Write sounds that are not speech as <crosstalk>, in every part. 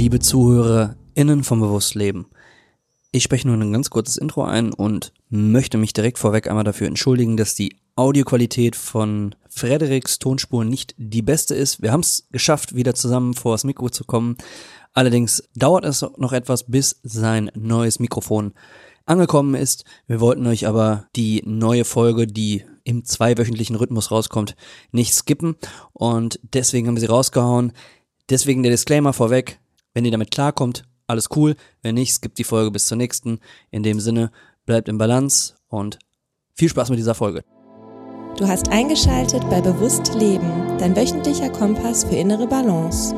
liebe ZuhörerInnen vom Bewusstleben. Ich spreche nur ein ganz kurzes Intro ein und möchte mich direkt vorweg einmal dafür entschuldigen, dass die Audioqualität von Frederiks Tonspur nicht die beste ist. Wir haben es geschafft, wieder zusammen vor das Mikro zu kommen. Allerdings dauert es noch etwas, bis sein neues Mikrofon angekommen ist. Wir wollten euch aber die neue Folge, die im zweiwöchentlichen Rhythmus rauskommt, nicht skippen und deswegen haben wir sie rausgehauen. Deswegen der Disclaimer vorweg, wenn ihr damit klarkommt, alles cool. Wenn nicht, skippt die Folge bis zur nächsten. In dem Sinne, bleibt im Balance und viel Spaß mit dieser Folge. Du hast eingeschaltet bei Bewusst Leben, dein wöchentlicher Kompass für innere Balance.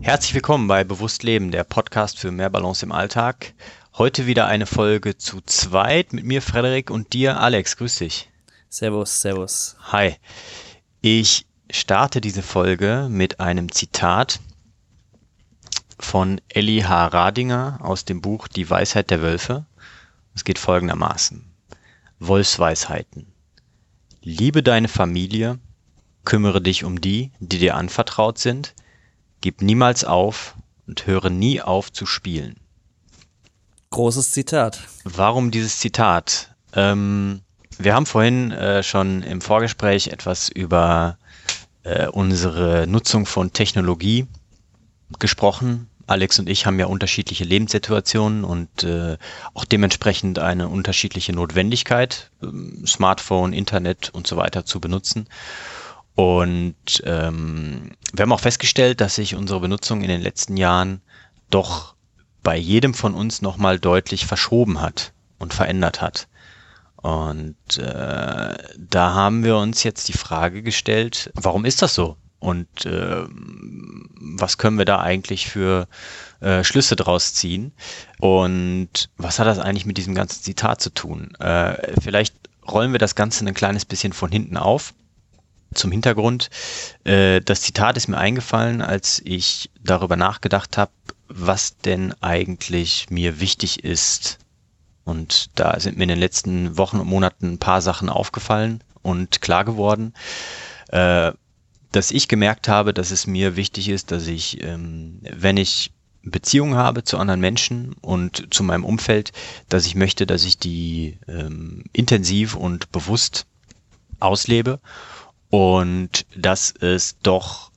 Herzlich willkommen bei Bewusst Leben, der Podcast für mehr Balance im Alltag. Heute wieder eine Folge zu zweit mit mir, Frederik, und dir, Alex. Grüß dich. Servus, servus. Hi. Ich starte diese Folge mit einem Zitat von Elli H. Radinger aus dem Buch Die Weisheit der Wölfe. Es geht folgendermaßen. Wolfsweisheiten. Liebe deine Familie, kümmere dich um die, die dir anvertraut sind, gib niemals auf und höre nie auf zu spielen. Großes Zitat. Warum dieses Zitat? Ähm, wir haben vorhin äh, schon im Vorgespräch etwas über äh, unsere Nutzung von Technologie gesprochen. Alex und ich haben ja unterschiedliche Lebenssituationen und äh, auch dementsprechend eine unterschiedliche Notwendigkeit, ähm, Smartphone, Internet und so weiter zu benutzen. Und ähm, wir haben auch festgestellt, dass sich unsere Benutzung in den letzten Jahren doch bei jedem von uns nochmal deutlich verschoben hat und verändert hat. Und äh, da haben wir uns jetzt die Frage gestellt, warum ist das so? Und äh, was können wir da eigentlich für äh, Schlüsse draus ziehen? Und was hat das eigentlich mit diesem ganzen Zitat zu tun? Äh, vielleicht rollen wir das Ganze ein kleines bisschen von hinten auf. Zum Hintergrund, äh, das Zitat ist mir eingefallen, als ich darüber nachgedacht habe, was denn eigentlich mir wichtig ist. Und da sind mir in den letzten Wochen und Monaten ein paar Sachen aufgefallen und klar geworden. Äh, dass ich gemerkt habe, dass es mir wichtig ist, dass ich, ähm, wenn ich Beziehungen habe zu anderen Menschen und zu meinem Umfeld, dass ich möchte, dass ich die ähm, intensiv und bewusst auslebe und dass es doch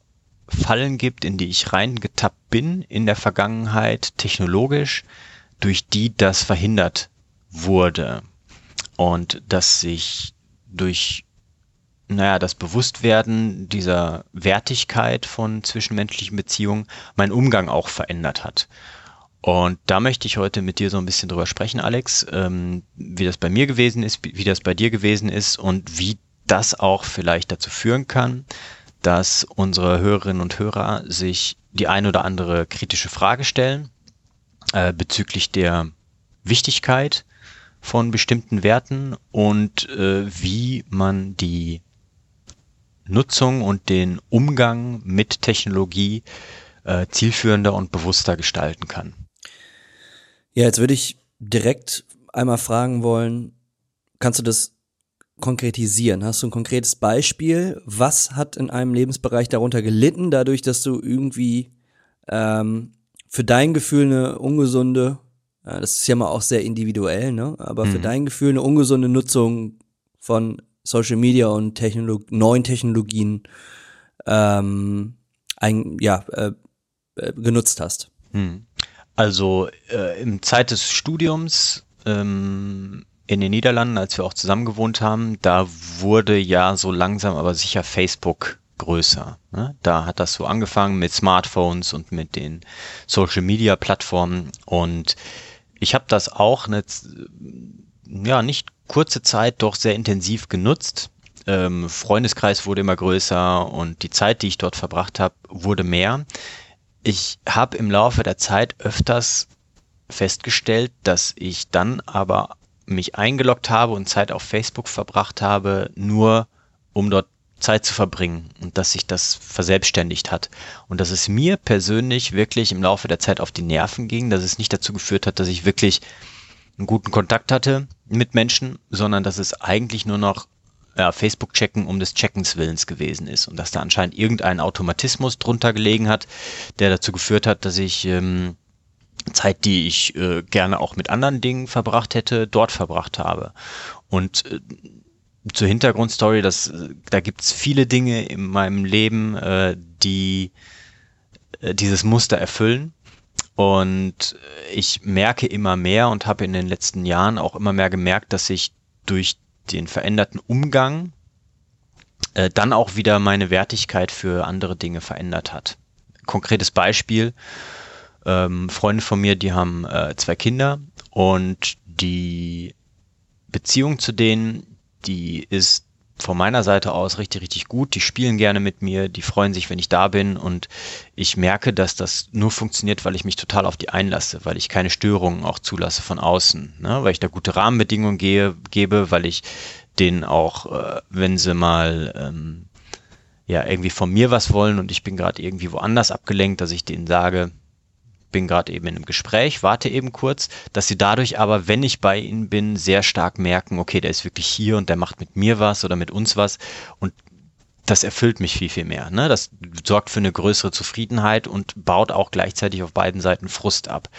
Fallen gibt, in die ich reingetappt bin in der Vergangenheit technologisch, durch die das verhindert wurde. Und dass sich durch naja, das Bewusstwerden dieser Wertigkeit von zwischenmenschlichen Beziehungen mein Umgang auch verändert hat. Und da möchte ich heute mit dir so ein bisschen drüber sprechen, Alex, ähm, wie das bei mir gewesen ist, wie das bei dir gewesen ist und wie das auch vielleicht dazu führen kann, dass unsere Hörerinnen und Hörer sich die ein oder andere kritische Frage stellen äh, bezüglich der Wichtigkeit von bestimmten Werten und äh, wie man die Nutzung und den Umgang mit Technologie äh, zielführender und bewusster gestalten kann. Ja, jetzt würde ich direkt einmal fragen wollen, kannst du das konkretisieren? Hast du ein konkretes Beispiel? Was hat in einem Lebensbereich darunter gelitten, dadurch, dass du irgendwie ähm, für dein Gefühl eine ungesunde, ja, das ist ja mal auch sehr individuell, ne? aber mhm. für dein Gefühl eine ungesunde Nutzung von Social Media und Technolog neuen Technologien ähm, ein, ja, äh, äh, genutzt hast? Hm. Also äh, im Zeit des Studiums ähm, in den Niederlanden, als wir auch zusammen gewohnt haben, da wurde ja so langsam aber sicher Facebook größer. Ne? Da hat das so angefangen mit Smartphones und mit den Social Media Plattformen und ich habe das auch eine, ja nicht kurze Zeit doch sehr intensiv genutzt. Ähm, Freundeskreis wurde immer größer und die Zeit, die ich dort verbracht habe, wurde mehr. Ich habe im Laufe der Zeit öfters festgestellt, dass ich dann aber mich eingeloggt habe und Zeit auf Facebook verbracht habe, nur um dort Zeit zu verbringen und dass sich das verselbstständigt hat und dass es mir persönlich wirklich im Laufe der Zeit auf die Nerven ging, dass es nicht dazu geführt hat, dass ich wirklich einen guten Kontakt hatte mit Menschen, sondern dass es eigentlich nur noch ja, Facebook checken um des Checkens Willens gewesen ist und dass da anscheinend irgendein Automatismus drunter gelegen hat, der dazu geführt hat, dass ich ähm, Zeit, die ich äh, gerne auch mit anderen Dingen verbracht hätte, dort verbracht habe. Und äh, zur Hintergrundstory, das, da gibt's viele Dinge in meinem Leben, äh, die äh, dieses Muster erfüllen. Und ich merke immer mehr und habe in den letzten Jahren auch immer mehr gemerkt, dass ich durch den veränderten Umgang äh, dann auch wieder meine Wertigkeit für andere Dinge verändert hat. Konkretes Beispiel, ähm, Freunde von mir, die haben äh, zwei Kinder und die Beziehung zu denen, die ist von meiner Seite aus richtig, richtig gut. Die spielen gerne mit mir, die freuen sich, wenn ich da bin und ich merke, dass das nur funktioniert, weil ich mich total auf die einlasse, weil ich keine Störungen auch zulasse von außen, ne? weil ich da gute Rahmenbedingungen gehe, gebe, weil ich denen auch, äh, wenn sie mal ähm, ja irgendwie von mir was wollen und ich bin gerade irgendwie woanders abgelenkt, dass ich denen sage, bin gerade eben in einem Gespräch, warte eben kurz, dass sie dadurch aber, wenn ich bei ihnen bin, sehr stark merken, okay, der ist wirklich hier und der macht mit mir was oder mit uns was und das erfüllt mich viel, viel mehr. Ne? Das sorgt für eine größere Zufriedenheit und baut auch gleichzeitig auf beiden Seiten Frust ab.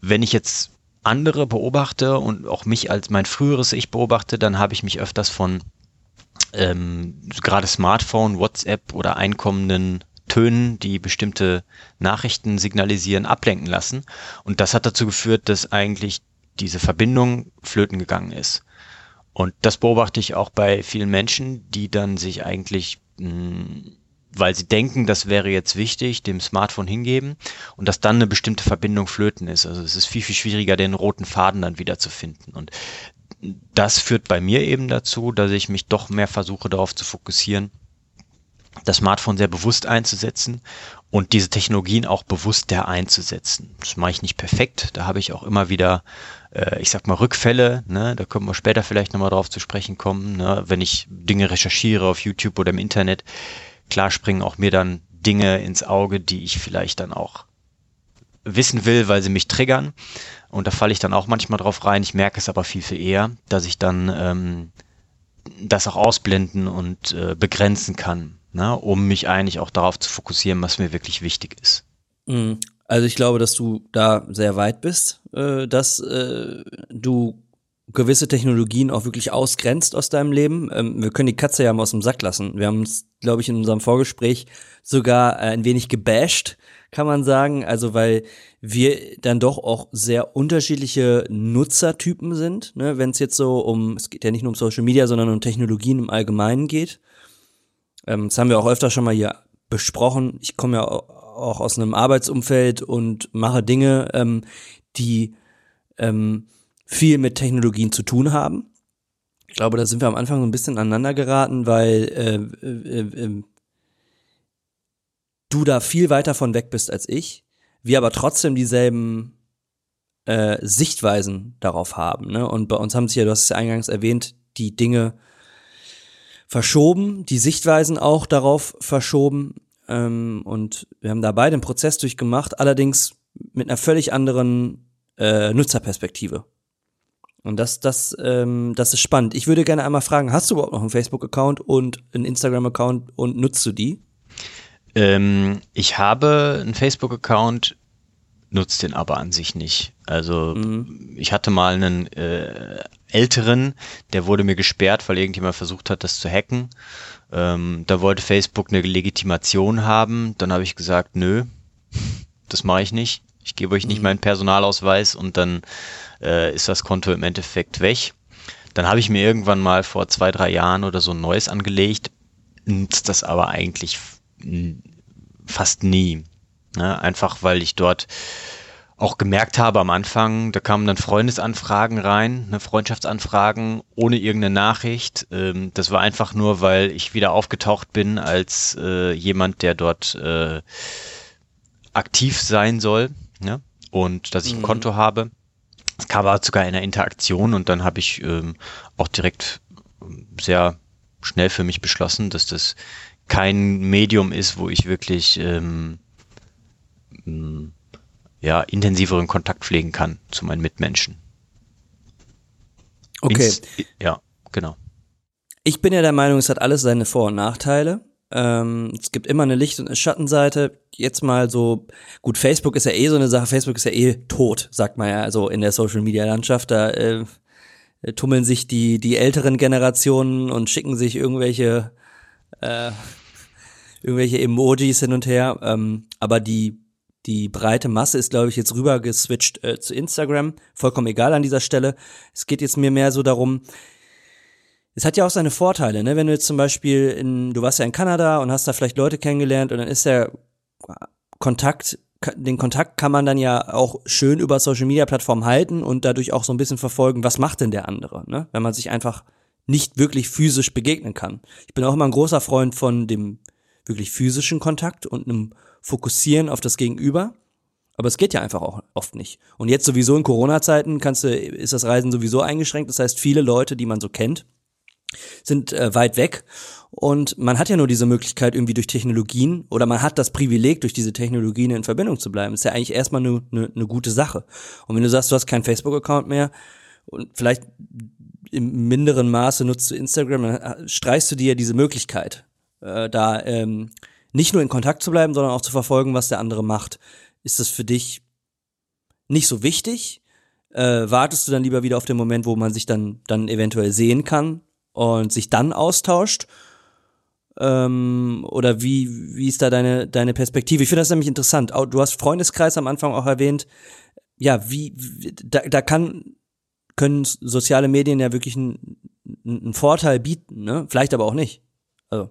Wenn ich jetzt andere beobachte und auch mich als mein früheres Ich beobachte, dann habe ich mich öfters von ähm, gerade Smartphone, WhatsApp oder einkommenden Tönen, die bestimmte Nachrichten signalisieren, ablenken lassen. Und das hat dazu geführt, dass eigentlich diese Verbindung flöten gegangen ist. Und das beobachte ich auch bei vielen Menschen, die dann sich eigentlich, mh, hm, weil sie denken, das wäre jetzt wichtig, dem Smartphone hingeben und dass dann eine bestimmte Verbindung flöten ist. Also es ist viel, viel schwieriger, den roten Faden dann wieder zu finden. Und das führt bei mir eben dazu, dass ich mich doch mehr versuche, darauf zu fokussieren, das Smartphone sehr bewusst einzusetzen und diese Technologien auch bewusster einzusetzen. Das mache ich nicht perfekt. Da habe ich auch immer wieder, äh, ich sag mal, Rückfälle. Ne? Da können wir später vielleicht nochmal drauf zu sprechen kommen. Ne? Wenn ich Dinge recherchiere auf YouTube oder im Internet, klar springen auch mir dann Dinge ins Auge, die ich vielleicht dann auch wissen will, weil sie mich triggern. Und da falle ich dann auch manchmal drauf rein. Ich merke es aber viel, viel eher, dass ich dann ähm, das auch ausblenden und äh, begrenzen kann ne, um mich eigentlich auch darauf zu fokussieren, was mir wirklich wichtig ist. Mhm. Also ich glaube, dass du da sehr weit bist, äh, dass äh, du gewisse Technologien auch wirklich ausgrenzt aus deinem Leben. Ähm, wir können die Katze ja mal aus dem Sack lassen. Wir haben uns, glaube ich, in unserem Vorgespräch sogar äh, ein wenig gebasht, kann man sagen. Also weil wir dann doch auch sehr unterschiedliche Nutzertypen sind, ne? wenn es jetzt so um, es geht ja nicht nur um Social Media, sondern um Technologien im Allgemeinen geht. Ähm, das haben wir auch öfter schon mal hier besprochen. Ich komme ja auch aus einem Arbeitsumfeld und mache Dinge, ähm, die ähm, viel mit Technologien zu tun haben. Ich glaube, da sind wir am Anfang so ein bisschen aneinander geraten, weil äh, äh, äh, du da viel weiter von weg bist als ich, wir aber trotzdem dieselben äh, Sichtweisen darauf haben. Ne? Und bei uns haben sich ja, du hast es ja eingangs erwähnt, die Dinge verschoben, die Sichtweisen auch darauf verschoben. Ähm, und wir haben da beide einen Prozess durchgemacht, allerdings mit einer völlig anderen äh, Nutzerperspektive. Und das, das, ähm, das ist spannend. Ich würde gerne einmal fragen, hast du überhaupt noch einen Facebook-Account und einen Instagram-Account und nutzt du die? Ähm, ich habe einen Facebook-Account, nutze den aber an sich nicht. Also mhm. ich hatte mal einen äh, älteren, der wurde mir gesperrt, weil irgendjemand versucht hat, das zu hacken. Ähm, da wollte Facebook eine Legitimation haben. Dann habe ich gesagt, nö, das mache ich nicht. Ich gebe euch nicht mhm. meinen Personalausweis und dann äh, ist das Konto im Endeffekt weg. Dann habe ich mir irgendwann mal vor zwei, drei Jahren oder so ein neues angelegt, nutzt das aber eigentlich fast nie. Ne? Einfach weil ich dort auch gemerkt habe am Anfang, da kamen dann Freundesanfragen rein, ne, Freundschaftsanfragen ohne irgendeine Nachricht. Ähm, das war einfach nur, weil ich wieder aufgetaucht bin als äh, jemand, der dort äh, aktiv sein soll ne? und dass ich ein mhm. Konto habe. Es kam aber sogar in einer Interaktion und dann habe ich ähm, auch direkt ähm, sehr schnell für mich beschlossen, dass das kein Medium ist, wo ich wirklich ähm, ja, intensiveren Kontakt pflegen kann zu meinen Mitmenschen. Okay. Ins, ja, genau. Ich bin ja der Meinung, es hat alles seine Vor- und Nachteile. Ähm, es gibt immer eine Licht- und eine Schattenseite. Jetzt mal so, gut, Facebook ist ja eh so eine Sache, Facebook ist ja eh tot, sagt man ja, also in der Social Media Landschaft. Da äh, tummeln sich die, die älteren Generationen und schicken sich irgendwelche, äh, irgendwelche Emojis hin und her. Ähm, aber die, die breite Masse ist, glaube ich, jetzt rüber geswitcht äh, zu Instagram. Vollkommen egal an dieser Stelle. Es geht jetzt mir mehr so darum, es hat ja auch seine Vorteile, ne? Wenn du jetzt zum Beispiel in, du warst ja in Kanada und hast da vielleicht Leute kennengelernt und dann ist der Kontakt, den Kontakt kann man dann ja auch schön über Social Media Plattformen halten und dadurch auch so ein bisschen verfolgen, was macht denn der andere, ne? Wenn man sich einfach nicht wirklich physisch begegnen kann. Ich bin auch immer ein großer Freund von dem wirklich physischen Kontakt und einem Fokussieren auf das Gegenüber. Aber es geht ja einfach auch oft nicht. Und jetzt sowieso in Corona-Zeiten kannst du, ist das Reisen sowieso eingeschränkt. Das heißt, viele Leute, die man so kennt, sind äh, weit weg und man hat ja nur diese Möglichkeit irgendwie durch Technologien oder man hat das Privileg, durch diese Technologien in Verbindung zu bleiben. Ist ja eigentlich erstmal eine ne, ne gute Sache. Und wenn du sagst, du hast keinen Facebook-Account mehr und vielleicht im minderen Maße nutzt du Instagram, dann äh, streichst du dir diese Möglichkeit, äh, da ähm, nicht nur in Kontakt zu bleiben, sondern auch zu verfolgen, was der andere macht. Ist das für dich nicht so wichtig? Äh, wartest du dann lieber wieder auf den Moment, wo man sich dann, dann eventuell sehen kann und sich dann austauscht? Ähm, oder wie, wie ist da deine, deine Perspektive? Ich finde das nämlich interessant. Du hast Freundeskreis am Anfang auch erwähnt. Ja, wie, wie da, da kann, können soziale Medien ja wirklich einen, einen Vorteil bieten, ne? Vielleicht aber auch nicht. Also.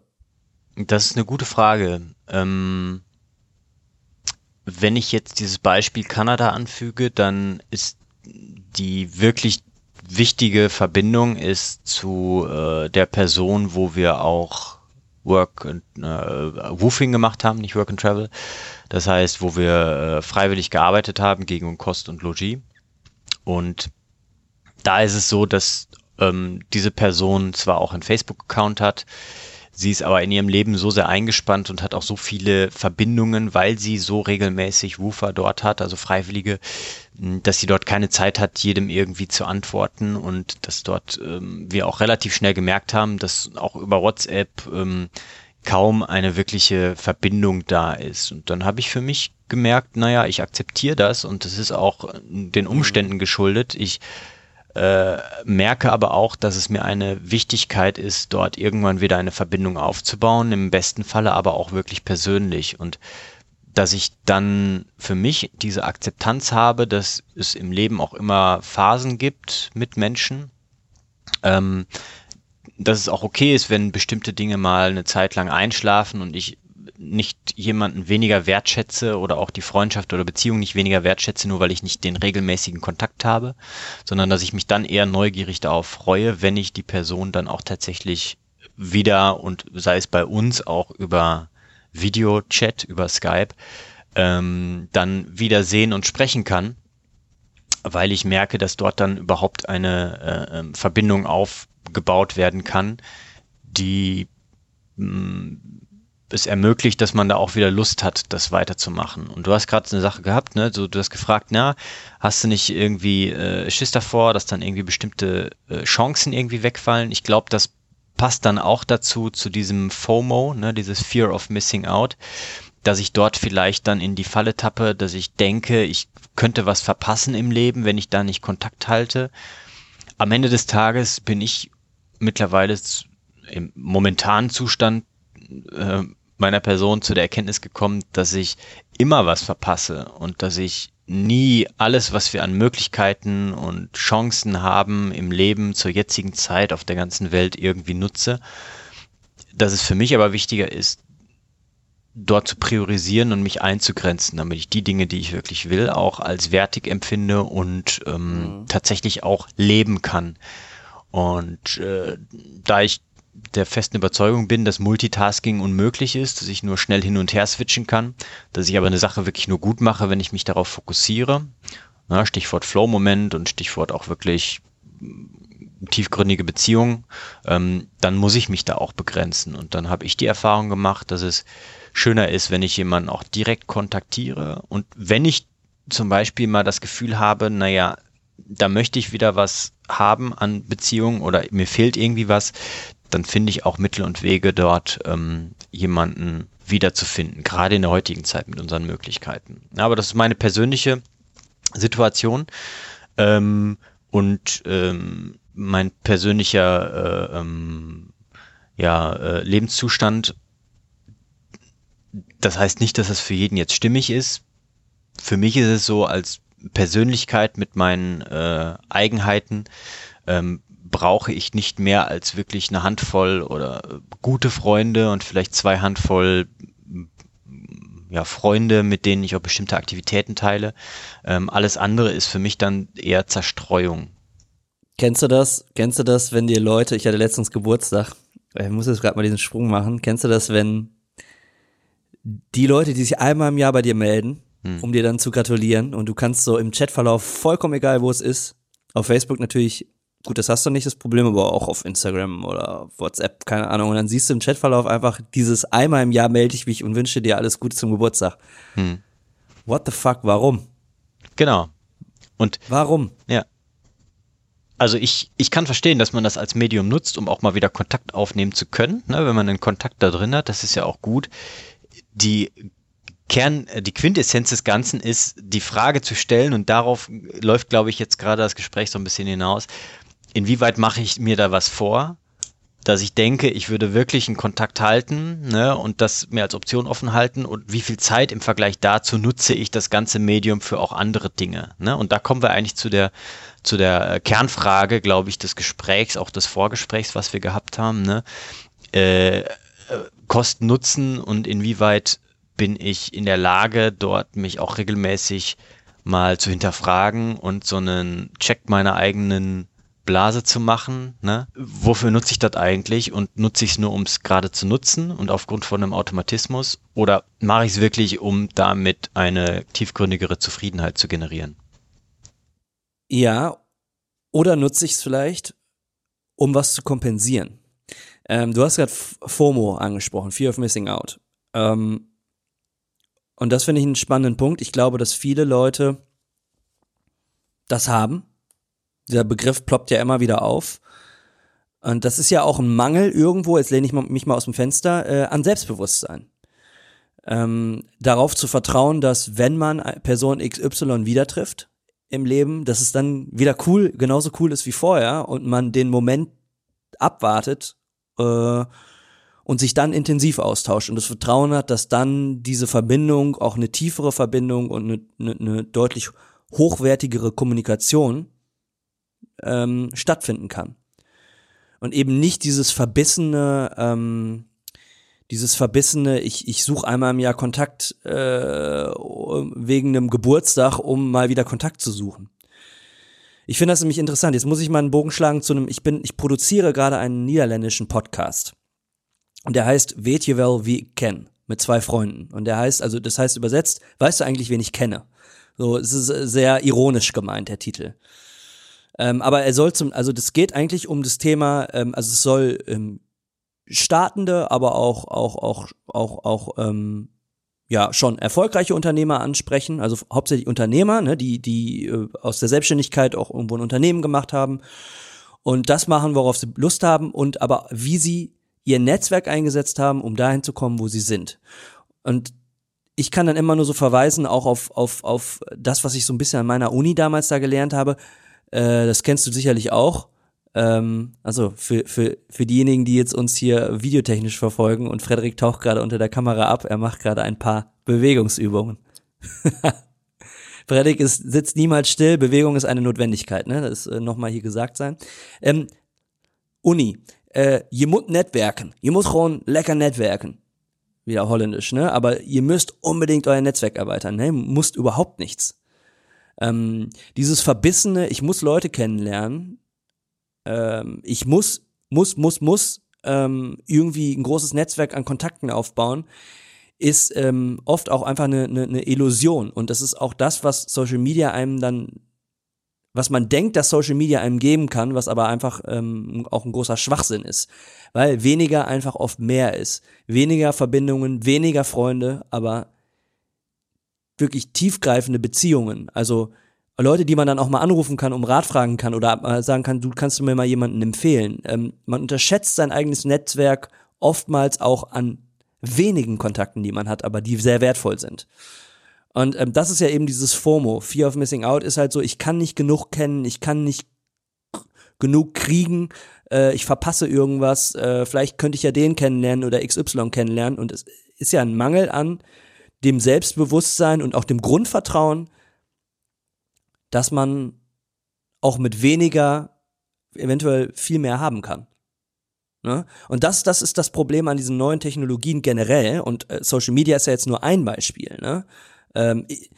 Das ist eine gute Frage. Ähm, wenn ich jetzt dieses Beispiel Kanada anfüge, dann ist die wirklich wichtige Verbindung ist zu äh, der Person, wo wir auch Work and, äh, Woofing gemacht haben, nicht Work and Travel. Das heißt, wo wir äh, freiwillig gearbeitet haben gegen Kost und Logis. Und da ist es so, dass ähm, diese Person zwar auch einen Facebook-Account hat, Sie ist aber in ihrem Leben so sehr eingespannt und hat auch so viele Verbindungen, weil sie so regelmäßig Woofer dort hat, also Freiwillige, dass sie dort keine Zeit hat, jedem irgendwie zu antworten und dass dort ähm, wir auch relativ schnell gemerkt haben, dass auch über WhatsApp ähm, kaum eine wirkliche Verbindung da ist. Und dann habe ich für mich gemerkt, naja, ich akzeptiere das und das ist auch den Umständen geschuldet. Ich äh, merke aber auch, dass es mir eine Wichtigkeit ist, dort irgendwann wieder eine Verbindung aufzubauen, im besten Falle aber auch wirklich persönlich. Und dass ich dann für mich diese Akzeptanz habe, dass es im Leben auch immer Phasen gibt mit Menschen, ähm, dass es auch okay ist, wenn bestimmte Dinge mal eine Zeit lang einschlafen und ich nicht jemanden weniger wertschätze oder auch die Freundschaft oder Beziehung nicht weniger wertschätze, nur weil ich nicht den regelmäßigen Kontakt habe, sondern dass ich mich dann eher neugierig darauf freue, wenn ich die Person dann auch tatsächlich wieder und sei es bei uns auch über Videochat, über Skype, ähm, dann wieder sehen und sprechen kann, weil ich merke, dass dort dann überhaupt eine äh, ähm, Verbindung aufgebaut werden kann, die mh, mm, es ermöglicht, dass man da auch wieder Lust hat, das weiterzumachen. Und du hast gerade eine Sache gehabt, ne? So, du hast gefragt, na, hast du nicht irgendwie äh, Schiss davor, dass dann irgendwie bestimmte äh, Chancen irgendwie wegfallen? Ich glaube, das passt dann auch dazu, zu diesem FOMO, ne, dieses Fear of Missing Out, dass ich dort vielleicht dann in die Falle tappe, dass ich denke, ich könnte was verpassen im Leben, wenn ich da nicht Kontakt halte. Am Ende des Tages bin ich mittlerweile im momentanen Zustand äh, meiner Person zu der Erkenntnis gekommen, dass ich immer was verpasse und dass ich nie alles, was wir an Möglichkeiten und Chancen haben im Leben zur jetzigen Zeit auf der ganzen Welt irgendwie nutze. Dass es für mich aber wichtiger ist, dort zu priorisieren und mich einzugrenzen, damit ich die Dinge, die ich wirklich will, auch als wertig empfinde und ähm, mhm. tatsächlich auch leben kann. Und äh, da ich der festen Überzeugung bin, dass Multitasking unmöglich ist, dass ich nur schnell hin und her switchen kann, dass ich aber eine Sache wirklich nur gut mache, wenn ich mich darauf fokussiere. Na, Stichwort Flow-Moment und Stichwort auch wirklich tiefgründige Beziehung, ähm, dann muss ich mich da auch begrenzen. Und dann habe ich die Erfahrung gemacht, dass es schöner ist, wenn ich jemanden auch direkt kontaktiere. Und wenn ich zum Beispiel mal das Gefühl habe, naja, da möchte ich wieder was haben an Beziehungen oder mir fehlt irgendwie was, dann finde ich auch Mittel und Wege dort ähm, jemanden wiederzufinden, gerade in der heutigen Zeit mit unseren Möglichkeiten. Aber das ist meine persönliche Situation ähm, und ähm, mein persönlicher äh, ähm, ja, äh, Lebenszustand. Das heißt nicht, dass das für jeden jetzt stimmig ist. Für mich ist es so, als Persönlichkeit mit meinen äh, Eigenheiten ähm, brauche ich nicht mehr als wirklich eine Handvoll oder äh, gute Freunde und vielleicht zwei Handvoll ja, Freunde, mit denen ich auch bestimmte Aktivitäten teile. Ähm, alles andere ist für mich dann eher Zerstreuung. Kennst du das? Kennst du das, wenn dir Leute, ich hatte letztens Geburtstag, ich muss jetzt gerade mal diesen Sprung machen, kennst du das, wenn die Leute, die sich einmal im Jahr bei dir melden, hm. um dir dann zu gratulieren und du kannst so im Chatverlauf, vollkommen egal wo es ist, auf Facebook natürlich gut, das hast du nicht das Problem, aber auch auf Instagram oder WhatsApp, keine Ahnung. Und dann siehst du im Chatverlauf einfach dieses einmal im Jahr melde ich mich und wünsche dir alles Gute zum Geburtstag. Hm. What the fuck, warum? Genau. Und warum? Ja. Also ich, ich kann verstehen, dass man das als Medium nutzt, um auch mal wieder Kontakt aufnehmen zu können, ne, wenn man einen Kontakt da drin hat, das ist ja auch gut. Die Kern, die Quintessenz des Ganzen ist, die Frage zu stellen und darauf läuft, glaube ich, jetzt gerade das Gespräch so ein bisschen hinaus inwieweit mache ich mir da was vor, dass ich denke, ich würde wirklich einen Kontakt halten ne, und das mir als Option offen halten und wie viel Zeit im Vergleich dazu nutze ich das ganze Medium für auch andere Dinge. Ne? Und da kommen wir eigentlich zu der, zu der äh, Kernfrage, glaube ich, des Gesprächs, auch des Vorgesprächs, was wir gehabt haben. Ne? Äh, äh, Kosten nutzen und inwieweit bin ich in der Lage, dort mich auch regelmäßig mal zu hinterfragen und so einen Check meiner eigenen Blase zu machen. Ne? Wofür nutze ich das eigentlich und nutze ich es nur, um es gerade zu nutzen und aufgrund von einem Automatismus? Oder mache ich es wirklich, um damit eine tiefgründigere Zufriedenheit zu generieren? Ja, oder nutze ich es vielleicht, um was zu kompensieren? Ähm, du hast gerade FOMO angesprochen, Fear of Missing Out. Ähm, und das finde ich einen spannenden Punkt. Ich glaube, dass viele Leute das haben dieser Begriff ploppt ja immer wieder auf. Und das ist ja auch ein Mangel irgendwo, jetzt lehne ich mich mal aus dem Fenster, äh, an Selbstbewusstsein. Ähm, darauf zu vertrauen, dass wenn man Person XY wieder trifft im Leben, dass es dann wieder cool, genauso cool ist wie vorher und man den Moment abwartet äh, und sich dann intensiv austauscht und das Vertrauen hat, dass dann diese Verbindung, auch eine tiefere Verbindung und eine, eine, eine deutlich hochwertigere Kommunikation ähm, stattfinden kann. Und eben nicht dieses verbissene, ähm, dieses verbissene, ich, ich suche einmal im Jahr Kontakt äh, wegen einem Geburtstag, um mal wieder Kontakt zu suchen. Ich finde das nämlich interessant. Jetzt muss ich mal einen Bogen schlagen zu einem, ich bin, ich produziere gerade einen niederländischen Podcast. Und der heißt Weet je wel wie ik ken? Mit zwei Freunden. Und der heißt, also das heißt übersetzt, weißt du eigentlich, wen ich kenne? So, es ist sehr ironisch gemeint, der Titel. Ähm, aber er soll zum, also das geht eigentlich um das Thema, ähm, also es soll ähm, startende, aber auch, auch, auch, auch, auch, ähm, ja, schon erfolgreiche Unternehmer ansprechen, also hauptsächlich Unternehmer, ne, die, die äh, aus der Selbstständigkeit auch irgendwo ein Unternehmen gemacht haben und das machen, worauf sie Lust haben und aber wie sie ihr Netzwerk eingesetzt haben, um dahin zu kommen, wo sie sind. Und ich kann dann immer nur so verweisen, auch auf, auf, auf das, was ich so ein bisschen an meiner Uni damals da gelernt habe. Äh, das kennst du sicherlich auch. Ähm, also für, für, für diejenigen, die jetzt uns hier videotechnisch verfolgen und Frederik taucht gerade unter der Kamera ab, er macht gerade ein paar Bewegungsübungen. <laughs> Frederik ist, sitzt niemals still, Bewegung ist eine Notwendigkeit, ne? Das ist äh, nochmal hier gesagt sein. Ähm, Uni, äh, ihr müsst netwerken, ihr müsst gewoon lecker netwerken. Wieder holländisch, ne? Aber ihr müsst unbedingt euer Netzwerk erweitern, ne? Musst überhaupt nichts ähm, dieses verbissene, ich muss Leute kennenlernen, ähm, ich muss, muss, muss, muss ähm, irgendwie ein großes Netzwerk an Kontakten aufbauen, ist ähm, oft auch einfach eine, eine, eine Illusion. Und das ist auch das, was Social Media einem dann, was man denkt, dass Social Media einem geben kann, was aber einfach ähm, auch ein großer Schwachsinn ist. Weil weniger einfach oft mehr ist. Weniger Verbindungen, weniger Freunde, aber wirklich tiefgreifende Beziehungen, also Leute, die man dann auch mal anrufen kann, um Rat fragen kann oder sagen kann, du kannst du mir mal jemanden empfehlen. Ähm, man unterschätzt sein eigenes Netzwerk oftmals auch an wenigen Kontakten, die man hat, aber die sehr wertvoll sind. Und ähm, das ist ja eben dieses FOMO, Fear of Missing Out, ist halt so, ich kann nicht genug kennen, ich kann nicht genug kriegen, äh, ich verpasse irgendwas, äh, vielleicht könnte ich ja den kennenlernen oder XY kennenlernen und es ist ja ein Mangel an dem Selbstbewusstsein und auch dem Grundvertrauen, dass man auch mit weniger eventuell viel mehr haben kann. Ne? Und das, das ist das Problem an diesen neuen Technologien generell. Und äh, Social Media ist ja jetzt nur ein Beispiel. Ne? Ähm, ich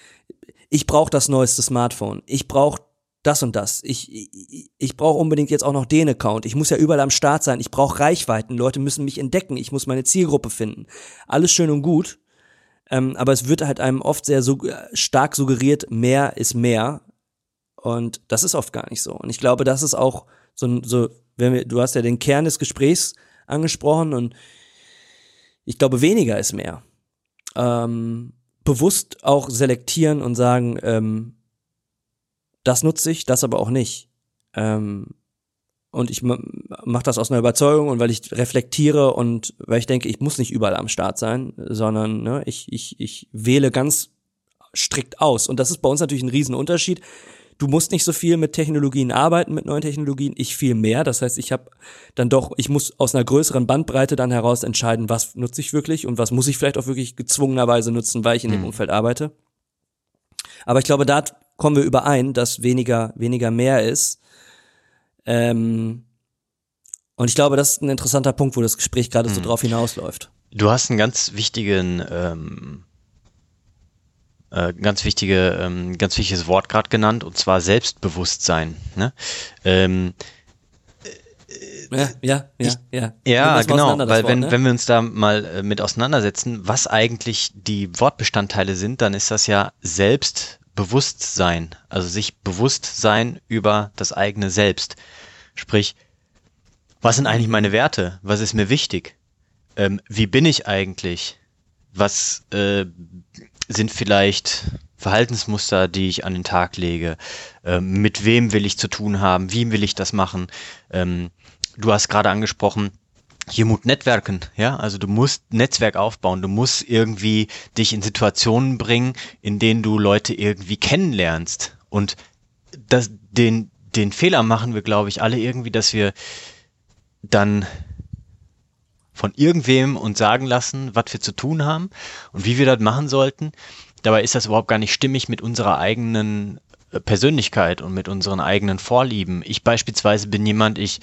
ich brauche das neueste Smartphone. Ich brauche das und das. Ich, ich, ich brauche unbedingt jetzt auch noch den Account. Ich muss ja überall am Start sein. Ich brauche Reichweiten. Leute müssen mich entdecken. Ich muss meine Zielgruppe finden. Alles schön und gut. Ähm, aber es wird halt einem oft sehr so, stark suggeriert, mehr ist mehr. Und das ist oft gar nicht so. Und ich glaube, das ist auch so, so wenn wir, du hast ja den Kern des Gesprächs angesprochen und ich glaube, weniger ist mehr. Ähm, bewusst auch selektieren und sagen, ähm, das nutze ich, das aber auch nicht. Ähm, und ich mache das aus einer Überzeugung und weil ich reflektiere und weil ich denke, ich muss nicht überall am Start sein, sondern ne, ich, ich, ich wähle ganz strikt aus. Und das ist bei uns natürlich ein Riesenunterschied. Du musst nicht so viel mit Technologien arbeiten, mit neuen Technologien, ich viel mehr. Das heißt, ich habe dann doch, ich muss aus einer größeren Bandbreite dann heraus entscheiden, was nutze ich wirklich und was muss ich vielleicht auch wirklich gezwungenerweise nutzen, weil ich in dem mhm. Umfeld arbeite. Aber ich glaube, da kommen wir überein, dass weniger, weniger mehr ist. Ähm, und ich glaube, das ist ein interessanter Punkt, wo das Gespräch gerade mhm. so drauf hinausläuft. Du hast einen ganz wichtigen ähm, äh, ganz wichtige, ähm, ganz wichtiges Wort gerade genannt, und zwar Selbstbewusstsein. Ne? Ähm, ja, ja, ja, ja. Ja, genau, weil wenn, ne? wenn wir uns da mal äh, mit auseinandersetzen, was eigentlich die Wortbestandteile sind, dann ist das ja Selbstbewusstsein, also sich bewusst sein über das eigene Selbst. Sprich, was sind eigentlich meine Werte? Was ist mir wichtig? Ähm, wie bin ich eigentlich? Was äh, sind vielleicht Verhaltensmuster, die ich an den Tag lege? Ähm, mit wem will ich zu tun haben? Wie will ich das machen? Ähm, du hast gerade angesprochen, hier muss Netzwerken, ja, also du musst Netzwerk aufbauen, du musst irgendwie dich in Situationen bringen, in denen du Leute irgendwie kennenlernst. Und das, den, den Fehler machen wir, glaube ich, alle irgendwie, dass wir dann von irgendwem uns sagen lassen, was wir zu tun haben und wie wir das machen sollten. Dabei ist das überhaupt gar nicht stimmig mit unserer eigenen äh, Persönlichkeit und mit unseren eigenen Vorlieben. Ich beispielsweise bin jemand, ich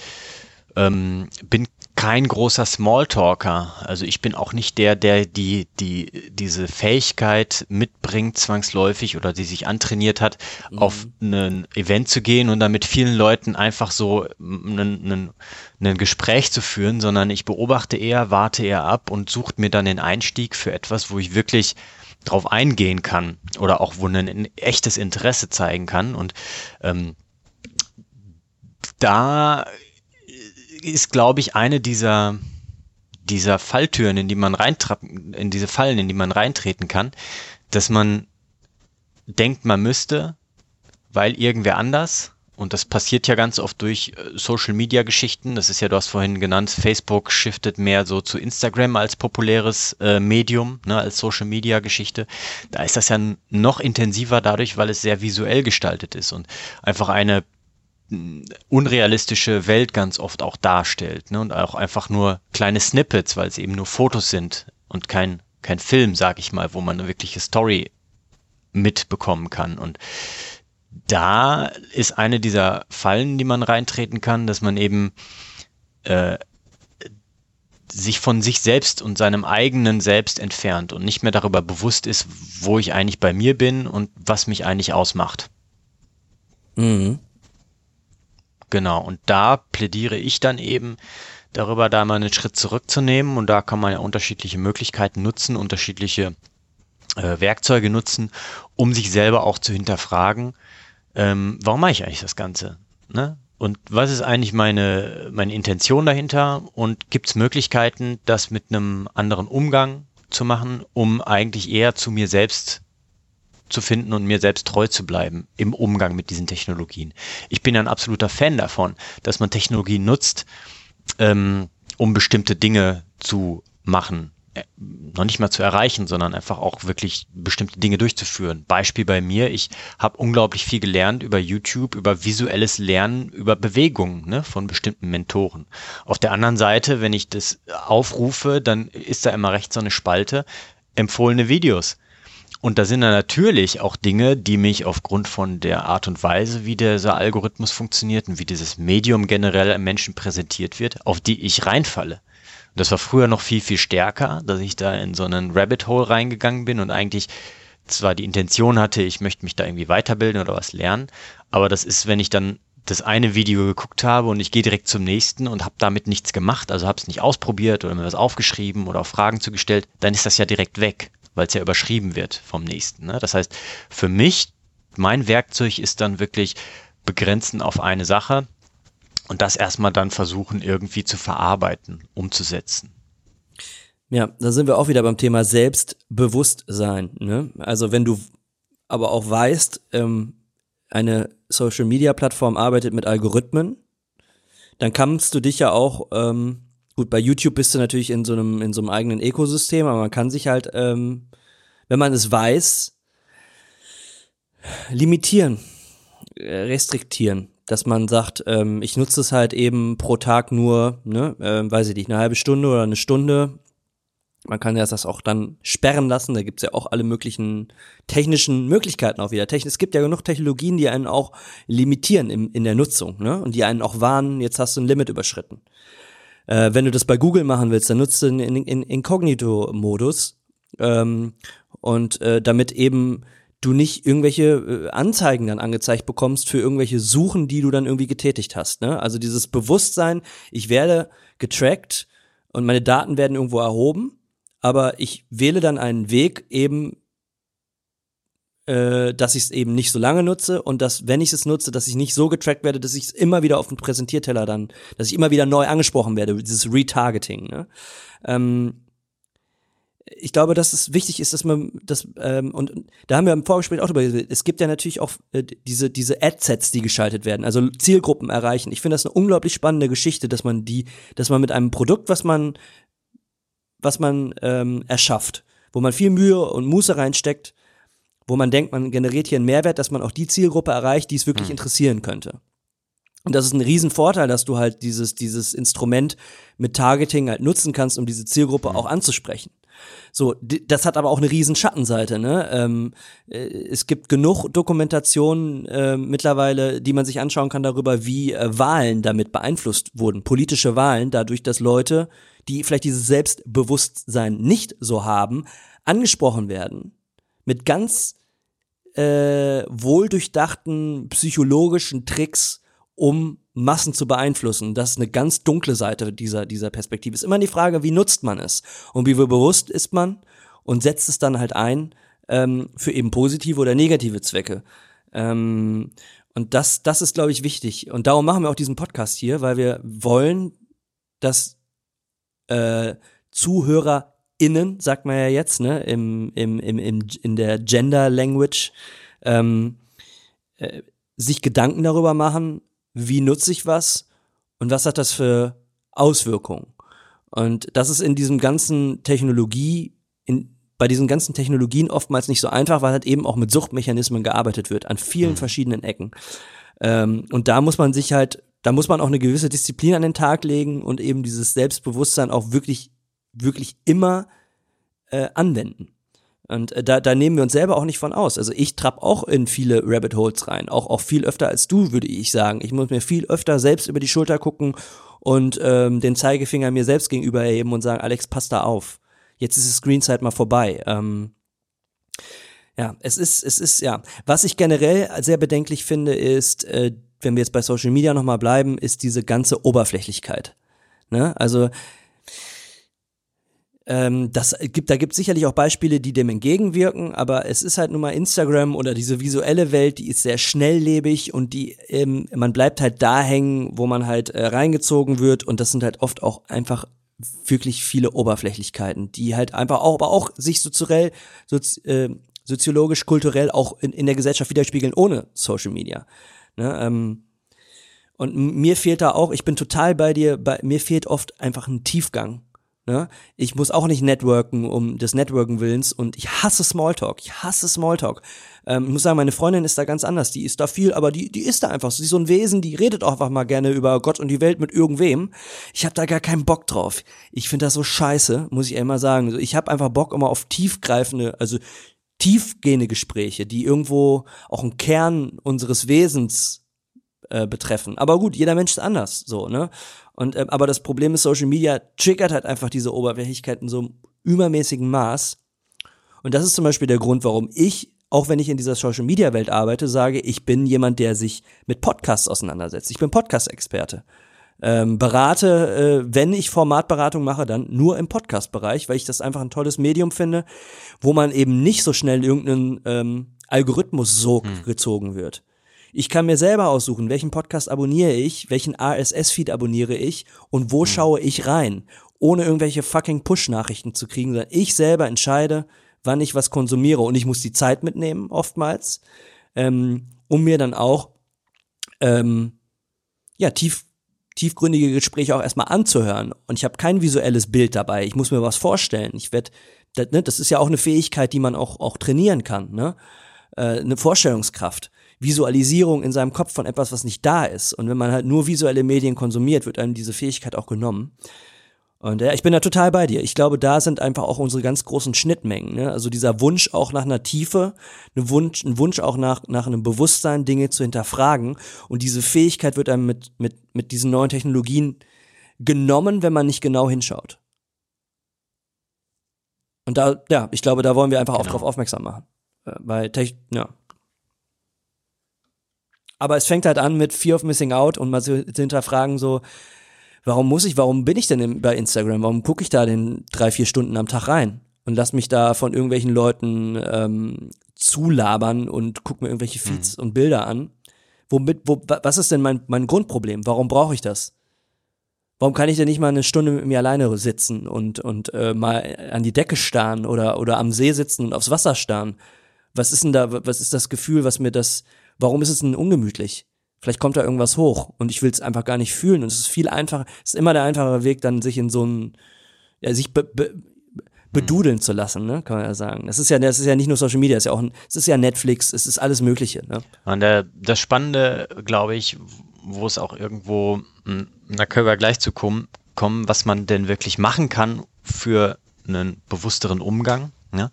ähm, bin kein großer Smalltalker. Also ich bin auch nicht der, der die, die, diese Fähigkeit mitbringt, zwangsläufig oder die sich antrainiert hat, mhm. auf ein Event zu gehen und dann mit vielen Leuten einfach so ein, ein Gespräch zu führen, sondern ich beobachte eher, warte eher ab und suche mir dann den Einstieg für etwas, wo ich wirklich drauf eingehen kann oder auch wo ein echtes Interesse zeigen kann. Und ähm, da ist, glaube ich, eine dieser, dieser Falltüren, in die man reintrappen, in diese Fallen, in die man reintreten kann, dass man denkt, man müsste, weil irgendwer anders, und das passiert ja ganz oft durch äh, Social Media Geschichten, das ist ja, du hast vorhin genannt, Facebook shiftet mehr so zu Instagram als populäres äh, Medium, ne, als Social Media Geschichte. Da ist das ja noch intensiver dadurch, weil es sehr visuell gestaltet ist und einfach eine unrealistische Welt ganz oft auch darstellt ne? und auch einfach nur kleine Snippets, weil es eben nur Fotos sind und kein, kein Film, sag ich mal, wo man eine wirkliche Story mitbekommen kann. Und da ist eine dieser Fallen, die man reintreten kann, dass man eben äh, sich von sich selbst und seinem eigenen Selbst entfernt und nicht mehr darüber bewusst ist, wo ich eigentlich bei mir bin und was mich eigentlich ausmacht. Mhm. Genau, und da plädiere ich dann eben darüber, da mal einen Schritt zurückzunehmen und da kann man ja unterschiedliche Möglichkeiten nutzen, unterschiedliche äh, Werkzeuge nutzen, um sich selber auch zu hinterfragen, ähm, warum mache ich eigentlich das Ganze? Ne? Und was ist eigentlich meine, meine Intention dahinter? Und gibt es Möglichkeiten, das mit einem anderen Umgang zu machen, um eigentlich eher zu mir selbst zu finden und mir selbst treu zu bleiben im Umgang mit diesen Technologien. Ich bin ein absoluter Fan davon, dass man Technologien nutzt, ähm, um bestimmte Dinge zu machen, äh, noch nicht mal zu erreichen, sondern einfach auch wirklich bestimmte Dinge durchzuführen. Beispiel bei mir, ich habe unglaublich viel gelernt über YouTube, über visuelles Lernen, über Bewegungen ne, von bestimmten Mentoren. Auf der anderen Seite, wenn ich das aufrufe, dann ist da immer rechts so eine Spalte, empfohlene Videos. Und da sind dann natürlich auch Dinge, die mich aufgrund von der Art und Weise, wie dieser Algorithmus funktioniert und wie dieses Medium generell Menschen präsentiert wird, auf die ich reinfalle. Das war früher noch viel, viel stärker, dass ich da in so einen Rabbit Hole reingegangen bin und eigentlich zwar die Intention hatte, ich möchte mich da irgendwie weiterbilden oder was lernen, aber das ist, wenn ich dann das eine Video geguckt habe und ich gehe direkt zum nächsten und habe damit nichts gemacht, also habe es nicht ausprobiert oder mir was aufgeschrieben oder auch Fragen zugestellt, dann ist das ja direkt weg, weil es ja überschrieben wird vom nächsten. Ne? Das heißt, für mich, mein Werkzeug ist dann wirklich begrenzen auf eine Sache und das erstmal dann versuchen irgendwie zu verarbeiten, umzusetzen. Ja, da sind wir auch wieder beim Thema Selbstbewusstsein. Ne? Also wenn du aber auch weißt, ähm, eine Social-Media-Plattform arbeitet mit Algorithmen, dann kannst du dich ja auch, ähm, gut, bei YouTube bist du natürlich in so einem, in so einem eigenen Ökosystem, aber man kann sich halt, ähm, wenn man es weiß, limitieren, äh, restriktieren dass man sagt, ähm, ich nutze es halt eben pro Tag nur, ne, äh, weiß ich nicht, eine halbe Stunde oder eine Stunde. Man kann ja das auch dann sperren lassen. Da gibt's ja auch alle möglichen technischen Möglichkeiten auch wieder. Es gibt ja genug Technologien, die einen auch limitieren im, in der Nutzung, ne? Und die einen auch warnen, jetzt hast du ein Limit überschritten. Äh, wenn du das bei Google machen willst, dann nutzt du den in, in, Inkognito-Modus. Ähm, und äh, damit eben du nicht irgendwelche äh, Anzeigen dann angezeigt bekommst für irgendwelche Suchen, die du dann irgendwie getätigt hast. Ne? Also dieses Bewusstsein, ich werde getrackt und meine Daten werden irgendwo erhoben, aber ich wähle dann einen Weg eben, äh, dass ich es eben nicht so lange nutze und dass, wenn ich es nutze, dass ich nicht so getrackt werde, dass ich es immer wieder auf den Präsentierteller dann, dass ich immer wieder neu angesprochen werde, dieses Retargeting. Ne? Ähm, ich glaube, dass es wichtig ist, dass man das ähm, und da haben wir im Vorgespräch auch drüber. Es gibt ja natürlich auch äh, diese diese Adsets, die geschaltet werden, also Zielgruppen erreichen. Ich finde das eine unglaublich spannende Geschichte, dass man die, dass man mit einem Produkt, was man was man ähm, erschafft, wo man viel Mühe und Muße reinsteckt, wo man denkt, man generiert hier einen Mehrwert, dass man auch die Zielgruppe erreicht, die es wirklich mhm. interessieren könnte. Und das ist ein Riesenvorteil, dass du halt dieses, dieses Instrument mit Targeting halt nutzen kannst, um diese Zielgruppe mhm. auch anzusprechen. So, das hat aber auch eine riesen Schattenseite. Ne? Ähm, äh, es gibt genug Dokumentationen äh, mittlerweile, die man sich anschauen kann darüber, wie äh, Wahlen damit beeinflusst wurden, politische Wahlen, dadurch, dass Leute, die vielleicht dieses Selbstbewusstsein nicht so haben, angesprochen werden mit ganz äh, wohldurchdachten psychologischen Tricks, um Massen zu beeinflussen. Das ist eine ganz dunkle Seite dieser, dieser Perspektive. Ist immer die Frage, wie nutzt man es und wie bewusst ist man und setzt es dann halt ein ähm, für eben positive oder negative Zwecke. Ähm, und das, das ist, glaube ich, wichtig. Und darum machen wir auch diesen Podcast hier, weil wir wollen, dass äh, ZuhörerInnen, sagt man ja jetzt, ne, im, im, im, im, in der Gender Language, ähm, äh, sich Gedanken darüber machen, wie nutze ich was und was hat das für Auswirkungen. Und das ist in diesem ganzen Technologie, in, bei diesen ganzen Technologien oftmals nicht so einfach, weil halt eben auch mit Suchtmechanismen gearbeitet wird, an vielen mhm. verschiedenen Ecken. Ähm, und da muss man sich halt, da muss man auch eine gewisse Disziplin an den Tag legen und eben dieses Selbstbewusstsein auch wirklich, wirklich immer äh, anwenden. Und äh, da, da nehmen wir uns selber auch nicht von aus. Also ich trapp auch in viele Rabbit Holes rein, auch, auch viel öfter als du, würde ich sagen. Ich muss mir viel öfter selbst über die Schulter gucken und ähm, den Zeigefinger mir selbst gegenüber erheben und sagen, Alex, pass da auf. Jetzt ist das Screenzeit mal vorbei. Ähm, ja, es ist, es ist, ja. Was ich generell sehr bedenklich finde, ist, äh, wenn wir jetzt bei Social Media nochmal bleiben, ist diese ganze Oberflächlichkeit. Ne? Also ähm, das gibt, da gibt es sicherlich auch Beispiele, die dem entgegenwirken, aber es ist halt nun mal Instagram oder diese visuelle Welt, die ist sehr schnelllebig und die, ähm, man bleibt halt da hängen, wo man halt äh, reingezogen wird und das sind halt oft auch einfach wirklich viele Oberflächlichkeiten, die halt einfach auch, aber auch sich strukturell, so, äh, soziologisch, kulturell auch in, in der Gesellschaft widerspiegeln ohne Social Media. Ne? Ähm, und mir fehlt da auch, ich bin total bei dir, bei, mir fehlt oft einfach ein Tiefgang. Ne? Ich muss auch nicht networken um des Networken Willens und ich hasse Smalltalk. Ich hasse Smalltalk. Ähm, ich muss sagen, meine Freundin ist da ganz anders. Die ist da viel, aber die, die ist da einfach. Sie ist so ein Wesen, die redet auch einfach mal gerne über Gott und die Welt mit irgendwem. Ich habe da gar keinen Bock drauf. Ich finde das so scheiße, muss ich immer sagen. Ich habe einfach Bock immer auf tiefgreifende, also tiefgehende Gespräche, die irgendwo auch einen Kern unseres Wesens äh, betreffen. Aber gut, jeder Mensch ist anders, so, ne? Und, äh, aber das Problem ist, Social Media triggert halt einfach diese Oberflächlichkeit in so einem übermäßigen Maß. Und das ist zum Beispiel der Grund, warum ich, auch wenn ich in dieser Social Media Welt arbeite, sage, ich bin jemand, der sich mit Podcasts auseinandersetzt. Ich bin Podcast-Experte. Ähm, berate, äh, wenn ich Formatberatung mache, dann nur im Podcast-Bereich, weil ich das einfach ein tolles Medium finde, wo man eben nicht so schnell irgendeinen ähm, Algorithmus so hm. gezogen wird. Ich kann mir selber aussuchen, welchen Podcast abonniere ich, welchen RSS-Feed abonniere ich und wo mhm. schaue ich rein, ohne irgendwelche fucking Push-Nachrichten zu kriegen, sondern ich selber entscheide, wann ich was konsumiere und ich muss die Zeit mitnehmen, oftmals, ähm, um mir dann auch ähm, ja, tief, tiefgründige Gespräche auch erstmal anzuhören. Und ich habe kein visuelles Bild dabei. Ich muss mir was vorstellen. Ich werde, das, ne, das ist ja auch eine Fähigkeit, die man auch, auch trainieren kann, ne? Äh, eine Vorstellungskraft. Visualisierung in seinem Kopf von etwas, was nicht da ist. Und wenn man halt nur visuelle Medien konsumiert, wird einem diese Fähigkeit auch genommen. Und ja, ich bin da total bei dir. Ich glaube, da sind einfach auch unsere ganz großen Schnittmengen. Ne? Also dieser Wunsch auch nach einer Tiefe, ein Wunsch, ein Wunsch auch nach, nach einem Bewusstsein, Dinge zu hinterfragen. Und diese Fähigkeit wird einem mit, mit, mit diesen neuen Technologien genommen, wenn man nicht genau hinschaut. Und da, ja, ich glaube, da wollen wir einfach genau. auch drauf aufmerksam machen. Äh, weil, ja, aber es fängt halt an mit Fear of Missing Out und mal zu hinterfragen so, warum muss ich, warum bin ich denn bei Instagram? Warum gucke ich da den drei, vier Stunden am Tag rein? Und lass mich da von irgendwelchen Leuten ähm, zulabern und guck mir irgendwelche Feeds mhm. und Bilder an. Womit, wo, was ist denn mein, mein Grundproblem? Warum brauche ich das? Warum kann ich denn nicht mal eine Stunde mit mir alleine sitzen und, und äh, mal an die Decke starren oder, oder am See sitzen und aufs Wasser starren? Was ist denn da, was ist das Gefühl, was mir das, warum ist es denn ungemütlich? Vielleicht kommt da irgendwas hoch und ich will es einfach gar nicht fühlen. Und es ist viel einfacher, es ist immer der einfachere Weg, dann sich in so ein, ja, sich be, be, bedudeln zu lassen, ne, kann man ja sagen. Das ist ja, das ist ja nicht nur Social Media, es ist ja auch, ein, es ist ja Netflix, es ist alles Mögliche, ne. Und der, das Spannende, glaube ich, wo es auch irgendwo, hm, da können wir gleich zu kommen, kommen, was man denn wirklich machen kann für einen bewussteren Umgang ja?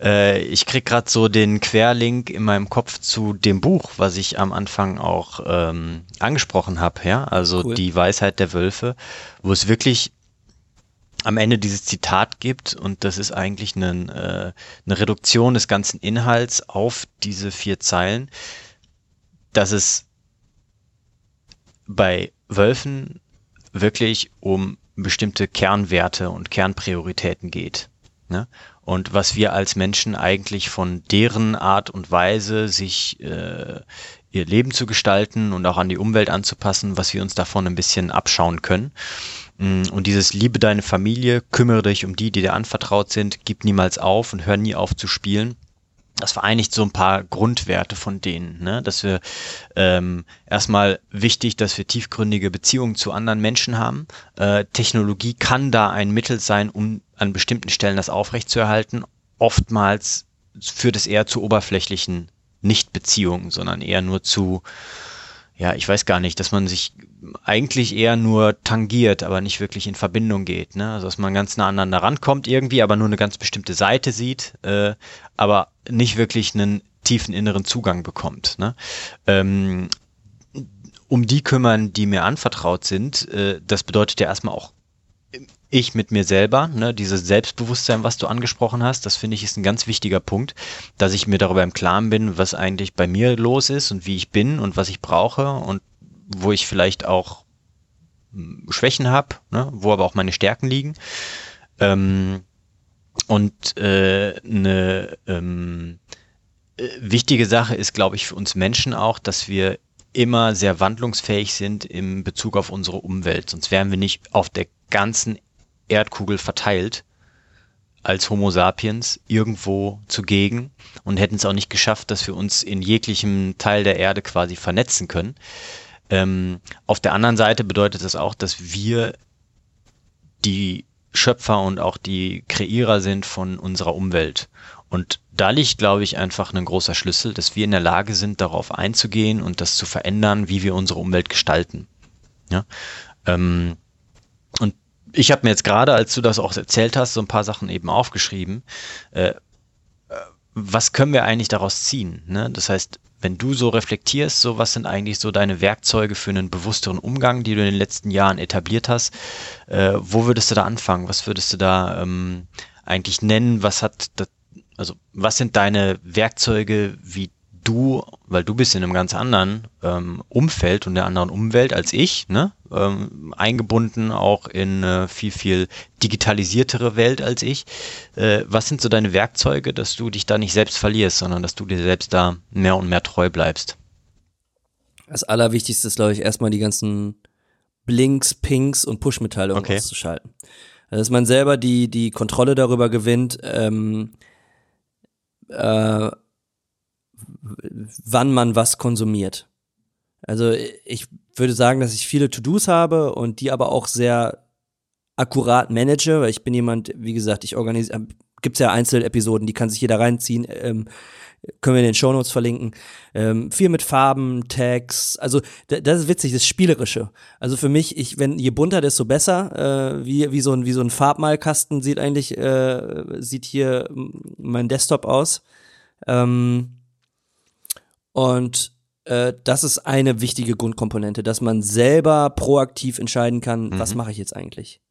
Äh, ich krieg gerade so den Querlink in meinem Kopf zu dem Buch, was ich am Anfang auch ähm, angesprochen habe, ja, also cool. die Weisheit der Wölfe, wo es wirklich am Ende dieses Zitat gibt und das ist eigentlich eine, äh, eine Reduktion des ganzen Inhalts auf diese vier Zeilen, dass es bei Wölfen wirklich um bestimmte Kernwerte und Kernprioritäten geht. Ne? Und was wir als Menschen eigentlich von deren Art und Weise, sich äh, ihr Leben zu gestalten und auch an die Umwelt anzupassen, was wir uns davon ein bisschen abschauen können. Mm, und dieses Liebe deine Familie, kümmere dich um die, die dir anvertraut sind, gib niemals auf und hör nie auf zu spielen das vereinigt so ein paar Grundwerte von denen, ne? dass wir ähm, erstmal wichtig, dass wir tiefgründige Beziehungen zu anderen Menschen haben. Äh, Technologie kann da ein Mittel sein, um an bestimmten Stellen das aufrechtzuerhalten. Oftmals führt es eher zu oberflächlichen Nicht-Beziehungen, sondern eher nur zu ja, ich weiß gar nicht, dass man sich eigentlich eher nur tangiert, aber nicht wirklich in Verbindung geht. Ne? Also dass man ganz nah aneinander rankommt irgendwie, aber nur eine ganz bestimmte Seite sieht, äh, aber nicht wirklich einen tiefen inneren Zugang bekommt. Ne? Ähm, um die kümmern, die mir anvertraut sind, äh, das bedeutet ja erstmal auch ich mit mir selber, ne, dieses Selbstbewusstsein, was du angesprochen hast, das finde ich ist ein ganz wichtiger Punkt, dass ich mir darüber im Klaren bin, was eigentlich bei mir los ist und wie ich bin und was ich brauche und wo ich vielleicht auch hm, Schwächen habe, ne, wo aber auch meine Stärken liegen. Ähm, und äh, eine ähm, äh, wichtige Sache ist, glaube ich, für uns Menschen auch, dass wir immer sehr wandlungsfähig sind im Bezug auf unsere Umwelt. Sonst wären wir nicht auf der ganzen Erdkugel verteilt als Homo sapiens irgendwo zugegen und hätten es auch nicht geschafft, dass wir uns in jeglichem Teil der Erde quasi vernetzen können. Ähm, auf der anderen Seite bedeutet das auch, dass wir die Schöpfer und auch die Kreierer sind von unserer Umwelt. Und da liegt, glaube ich, einfach ein großer Schlüssel, dass wir in der Lage sind, darauf einzugehen und das zu verändern, wie wir unsere Umwelt gestalten. Ja? Ähm, und ich habe mir jetzt gerade, als du das auch erzählt hast, so ein paar Sachen eben aufgeschrieben. Äh, was können wir eigentlich daraus ziehen? Ne? Das heißt, wenn du so reflektierst, so was sind eigentlich so deine Werkzeuge für einen bewussteren Umgang, die du in den letzten Jahren etabliert hast, äh, wo würdest du da anfangen? Was würdest du da ähm, eigentlich nennen? Was hat, das, also was sind deine Werkzeuge, wie du, weil du bist in einem ganz anderen ähm, Umfeld und der anderen Umwelt als ich, ne? Ähm, eingebunden auch in eine viel, viel digitalisiertere Welt als ich. Äh, was sind so deine Werkzeuge, dass du dich da nicht selbst verlierst, sondern dass du dir selbst da mehr und mehr treu bleibst? Das Allerwichtigste ist, glaube ich, erstmal die ganzen Blinks, Pings und Push-Mitteilungen okay. auszuschalten. Also, dass man selber die, die Kontrolle darüber gewinnt, ähm, äh, wann man was konsumiert. Also ich würde sagen, dass ich viele To-Dos habe und die aber auch sehr akkurat manage, weil ich bin jemand, wie gesagt, ich organisiere, gibt's ja Einzelepisoden, die kann sich jeder reinziehen, ähm, können wir in den Shownotes verlinken. Ähm, viel mit Farben, Tags, also das ist witzig, das Spielerische. Also für mich, ich, wenn je bunter, desto besser. Äh, wie, wie so ein wie so ein Farbmalkasten sieht eigentlich äh, sieht hier mein Desktop aus. Ähm, und äh, das ist eine wichtige Grundkomponente, dass man selber proaktiv entscheiden kann, mhm. was mache ich jetzt eigentlich.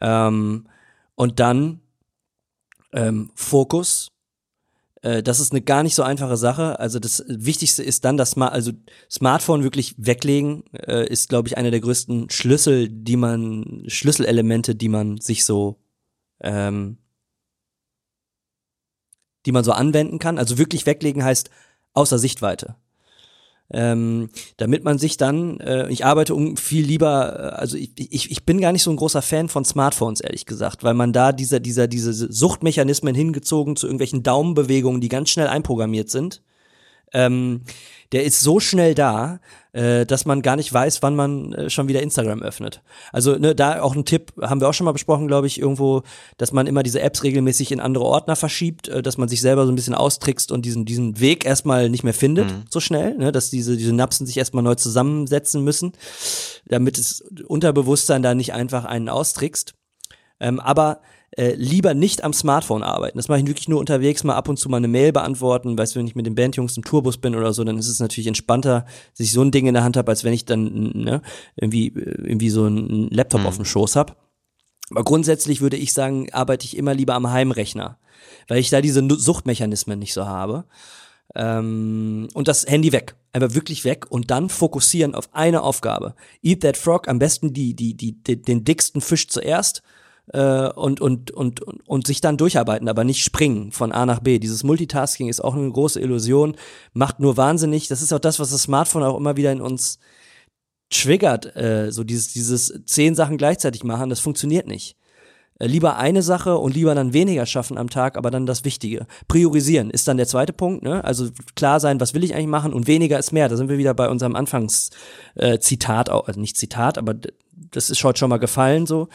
Ähm, und dann ähm, Fokus. Äh, das ist eine gar nicht so einfache Sache. Also das Wichtigste ist dann, dass man also Smartphone wirklich weglegen äh, ist, glaube ich, einer der größten Schlüssel, die man Schlüsselelemente, die man sich so ähm, die man so anwenden kann. Also wirklich weglegen heißt außer Sichtweite. Ähm, damit man sich dann, äh, ich arbeite um viel lieber, äh, also ich, ich, ich bin gar nicht so ein großer Fan von Smartphones, ehrlich gesagt, weil man da dieser, dieser, diese Suchtmechanismen hingezogen zu irgendwelchen Daumenbewegungen, die ganz schnell einprogrammiert sind, ähm, der ist so schnell da, äh, dass man gar nicht weiß, wann man äh, schon wieder Instagram öffnet. Also ne, da auch ein Tipp, haben wir auch schon mal besprochen, glaube ich, irgendwo, dass man immer diese Apps regelmäßig in andere Ordner verschiebt, äh, dass man sich selber so ein bisschen austrickst und diesen, diesen Weg erstmal nicht mehr findet, mhm. so schnell, ne, dass diese, diese Napsen sich erstmal neu zusammensetzen müssen, damit das Unterbewusstsein da nicht einfach einen austrickst. Ähm, aber äh, lieber nicht am Smartphone arbeiten. Das mache ich wirklich nur unterwegs, mal ab und zu mal eine Mail beantworten. Weißt du, wenn ich mit den Bandjungs im Tourbus bin oder so, dann ist es natürlich entspannter, dass ich so ein Ding in der Hand habe, als wenn ich dann ne, irgendwie, irgendwie so einen Laptop mhm. auf dem Schoß habe. Aber grundsätzlich würde ich sagen, arbeite ich immer lieber am Heimrechner, weil ich da diese Suchtmechanismen nicht so habe. Ähm, und das Handy weg. Einfach wirklich weg und dann fokussieren auf eine Aufgabe. Eat that frog, am besten die, die, die, die den dicksten Fisch zuerst äh, und, und, und, und sich dann durcharbeiten, aber nicht springen von A nach B. Dieses Multitasking ist auch eine große Illusion, macht nur wahnsinnig. Das ist auch das, was das Smartphone auch immer wieder in uns triggert, äh, so dieses, dieses zehn Sachen gleichzeitig machen, das funktioniert nicht. Äh, lieber eine Sache und lieber dann weniger schaffen am Tag, aber dann das Wichtige. Priorisieren ist dann der zweite Punkt, ne? Also klar sein, was will ich eigentlich machen und weniger ist mehr. Da sind wir wieder bei unserem Anfangszitat, äh, also nicht Zitat, aber das ist heute schon mal gefallen so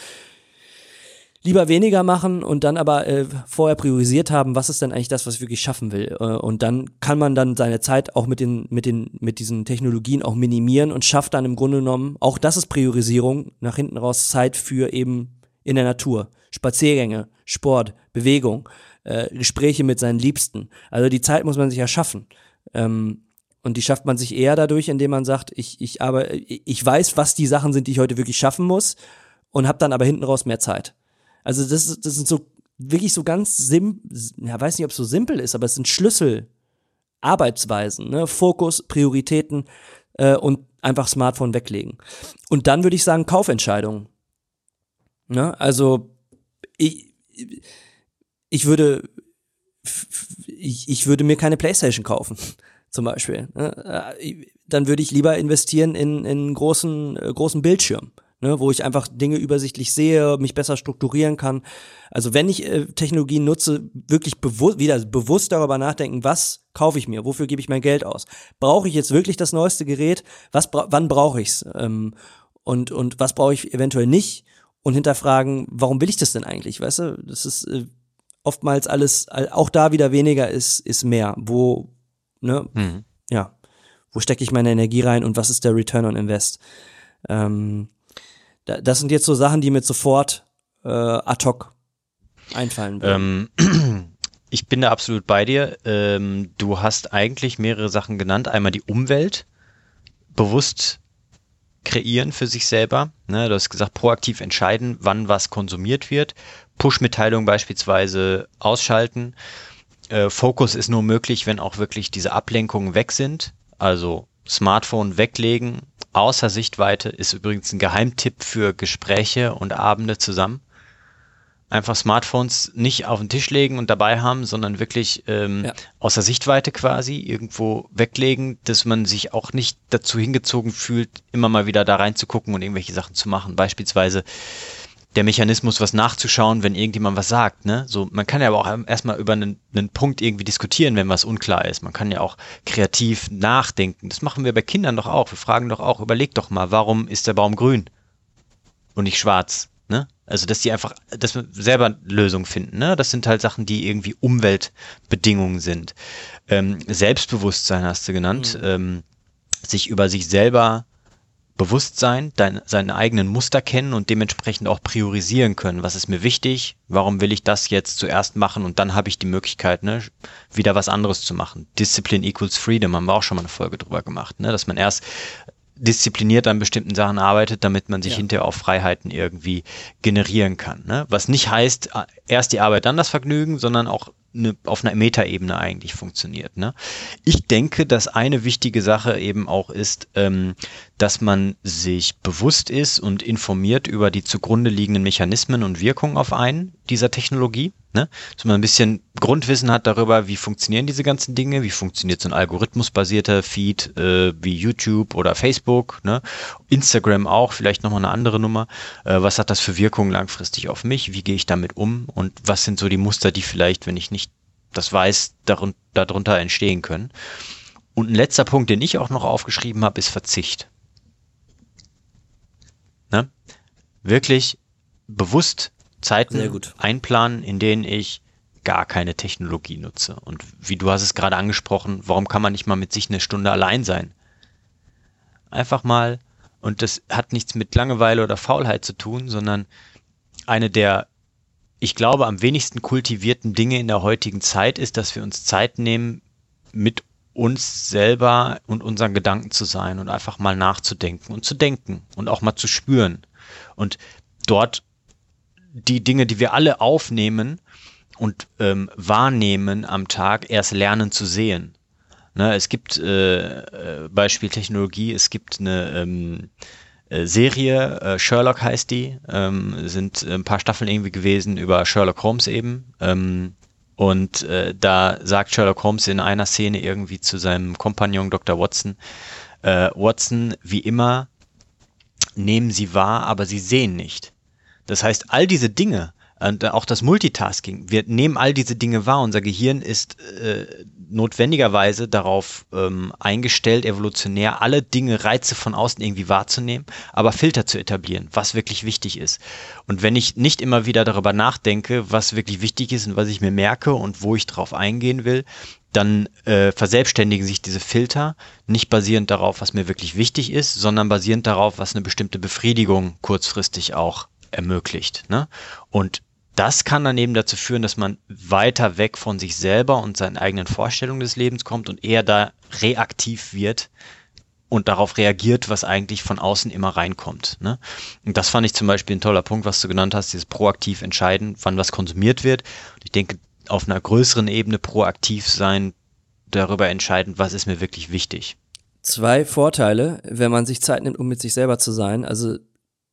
lieber weniger machen und dann aber äh, vorher priorisiert haben, was ist denn eigentlich das, was ich wirklich schaffen will. Äh, und dann kann man dann seine Zeit auch mit den, mit den, mit diesen Technologien auch minimieren und schafft dann im Grunde genommen, auch das ist Priorisierung, nach hinten raus Zeit für eben in der Natur. Spaziergänge, Sport, Bewegung, äh, Gespräche mit seinen Liebsten. Also die Zeit muss man sich erschaffen. Ähm, und die schafft man sich eher dadurch, indem man sagt, ich, ich aber, ich weiß, was die Sachen sind, die ich heute wirklich schaffen muss und habe dann aber hinten raus mehr Zeit. Also das, das sind so wirklich so ganz sim, ja, weiß nicht, ob es so simpel ist, aber es sind Schlüssel, Arbeitsweisen, ne? Fokus, Prioritäten äh, und einfach Smartphone weglegen. Und dann würde ich sagen, Kaufentscheidungen. Ne? Also ich, ich würde ich, ich würde mir keine Playstation kaufen, <laughs> zum Beispiel. Ne? Äh, dann würde ich lieber investieren in, in großen, äh, großen Bildschirm ne, wo ich einfach Dinge übersichtlich sehe, mich besser strukturieren kann. Also wenn ich äh, Technologien nutze, wirklich bewusst, wieder bewusst darüber nachdenken, was kaufe ich mir, wofür gebe ich mein Geld aus? Brauche ich jetzt wirklich das neueste Gerät? Was, bra wann brauche ich's? Ähm, und, und was brauche ich eventuell nicht? Und hinterfragen, warum will ich das denn eigentlich? Weißt du, das ist äh, oftmals alles, auch da wieder weniger ist, ist mehr. Wo, ne, mhm. ja, wo stecke ich meine Energie rein und was ist der Return on Invest? Ähm, das sind jetzt so Sachen, die mir sofort äh, ad hoc einfallen würden. Ähm, <clears throat> ich bin da absolut bei dir. Ähm, du hast eigentlich mehrere Sachen genannt. Einmal die Umwelt bewusst kreieren für sich selber. Ne, du hast gesagt, proaktiv entscheiden, wann was konsumiert wird. Push-Mitteilungen beispielsweise ausschalten. Äh, Fokus ist nur möglich, wenn auch wirklich diese Ablenkungen weg sind. Also Smartphone weglegen, außer Sichtweite ist übrigens ein Geheimtipp für Gespräche und Abende zusammen. Einfach Smartphones nicht auf den Tisch legen und dabei haben, sondern wirklich ähm, ja. außer Sichtweite quasi irgendwo weglegen, dass man sich auch nicht dazu hingezogen fühlt, immer mal wieder da reinzugucken und irgendwelche Sachen zu machen. Beispielsweise der Mechanismus, was nachzuschauen, wenn irgendjemand was sagt. Ne? So, man kann ja aber auch erstmal über einen, einen Punkt irgendwie diskutieren, wenn was unklar ist. Man kann ja auch kreativ nachdenken. Das machen wir bei Kindern doch auch. Wir fragen doch auch, überleg doch mal, warum ist der Baum grün und nicht schwarz? Ne? Also, dass die einfach, dass wir selber Lösungen finden. Ne? Das sind halt Sachen, die irgendwie Umweltbedingungen sind. Ähm, Selbstbewusstsein hast du genannt. Mhm. Ähm, sich über sich selber Bewusstsein, dein, seine eigenen Muster kennen und dementsprechend auch priorisieren können. Was ist mir wichtig? Warum will ich das jetzt zuerst machen? Und dann habe ich die Möglichkeit, ne, wieder was anderes zu machen. Discipline equals Freedom haben wir auch schon mal eine Folge drüber gemacht, ne, dass man erst diszipliniert an bestimmten Sachen arbeitet, damit man sich ja. hinterher auch Freiheiten irgendwie generieren kann. Ne? Was nicht heißt, erst die Arbeit, dann das Vergnügen, sondern auch eine, auf einer Metaebene eigentlich funktioniert. Ne? Ich denke, dass eine wichtige Sache eben auch ist, ähm, dass man sich bewusst ist und informiert über die zugrunde liegenden Mechanismen und Wirkungen auf einen dieser Technologie. Ne? Dass man ein bisschen Grundwissen hat darüber, wie funktionieren diese ganzen Dinge, wie funktioniert so ein algorithmusbasierter Feed äh, wie YouTube oder Facebook, ne? Instagram auch, vielleicht nochmal eine andere Nummer. Äh, was hat das für Wirkungen langfristig auf mich? Wie gehe ich damit um? Und was sind so die Muster, die vielleicht, wenn ich nicht das weiß, darunter entstehen können? Und ein letzter Punkt, den ich auch noch aufgeschrieben habe, ist Verzicht. Ne? Wirklich bewusst Zeiten einplanen, in denen ich gar keine Technologie nutze. Und wie du hast es gerade angesprochen, warum kann man nicht mal mit sich eine Stunde allein sein? Einfach mal, und das hat nichts mit Langeweile oder Faulheit zu tun, sondern eine der, ich glaube, am wenigsten kultivierten Dinge in der heutigen Zeit ist, dass wir uns Zeit nehmen, mit uns selber und unseren Gedanken zu sein und einfach mal nachzudenken und zu denken und auch mal zu spüren. Und dort die Dinge, die wir alle aufnehmen und ähm, wahrnehmen am Tag, erst lernen zu sehen. Ne, es gibt äh, äh, Beispiel Technologie, es gibt eine ähm, äh, Serie, äh, Sherlock heißt die, ähm, sind ein paar Staffeln irgendwie gewesen über Sherlock Holmes eben. Ähm, und äh, da sagt Sherlock Holmes in einer Szene irgendwie zu seinem Kompagnon Dr. Watson, äh, Watson, wie immer, nehmen Sie wahr, aber Sie sehen nicht. Das heißt, all diese Dinge, und auch das Multitasking. Wir nehmen all diese Dinge wahr. Unser Gehirn ist äh, notwendigerweise darauf ähm, eingestellt, evolutionär alle Dinge, Reize von außen irgendwie wahrzunehmen, aber Filter zu etablieren, was wirklich wichtig ist. Und wenn ich nicht immer wieder darüber nachdenke, was wirklich wichtig ist und was ich mir merke und wo ich drauf eingehen will, dann äh, verselbstständigen sich diese Filter nicht basierend darauf, was mir wirklich wichtig ist, sondern basierend darauf, was eine bestimmte Befriedigung kurzfristig auch ermöglicht. Ne? Und das kann dann eben dazu führen, dass man weiter weg von sich selber und seinen eigenen Vorstellungen des Lebens kommt und eher da reaktiv wird und darauf reagiert, was eigentlich von außen immer reinkommt. Ne? Und das fand ich zum Beispiel ein toller Punkt, was du genannt hast, dieses proaktiv entscheiden, wann was konsumiert wird. Und ich denke, auf einer größeren Ebene proaktiv sein, darüber entscheiden, was ist mir wirklich wichtig. Zwei Vorteile, wenn man sich Zeit nimmt, um mit sich selber zu sein. Also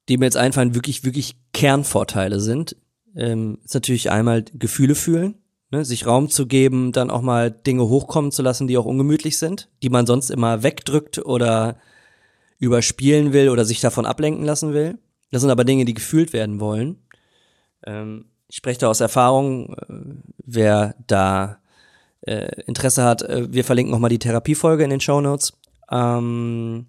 die mir jetzt einfallen, wirklich, wirklich Kernvorteile sind, ähm, ist natürlich einmal Gefühle fühlen, ne, sich Raum zu geben, dann auch mal Dinge hochkommen zu lassen, die auch ungemütlich sind, die man sonst immer wegdrückt oder überspielen will oder sich davon ablenken lassen will. Das sind aber Dinge, die gefühlt werden wollen. Ähm, ich spreche da aus Erfahrung, äh, wer da äh, Interesse hat, äh, wir verlinken nochmal die Therapiefolge in den Show Notes. Ähm,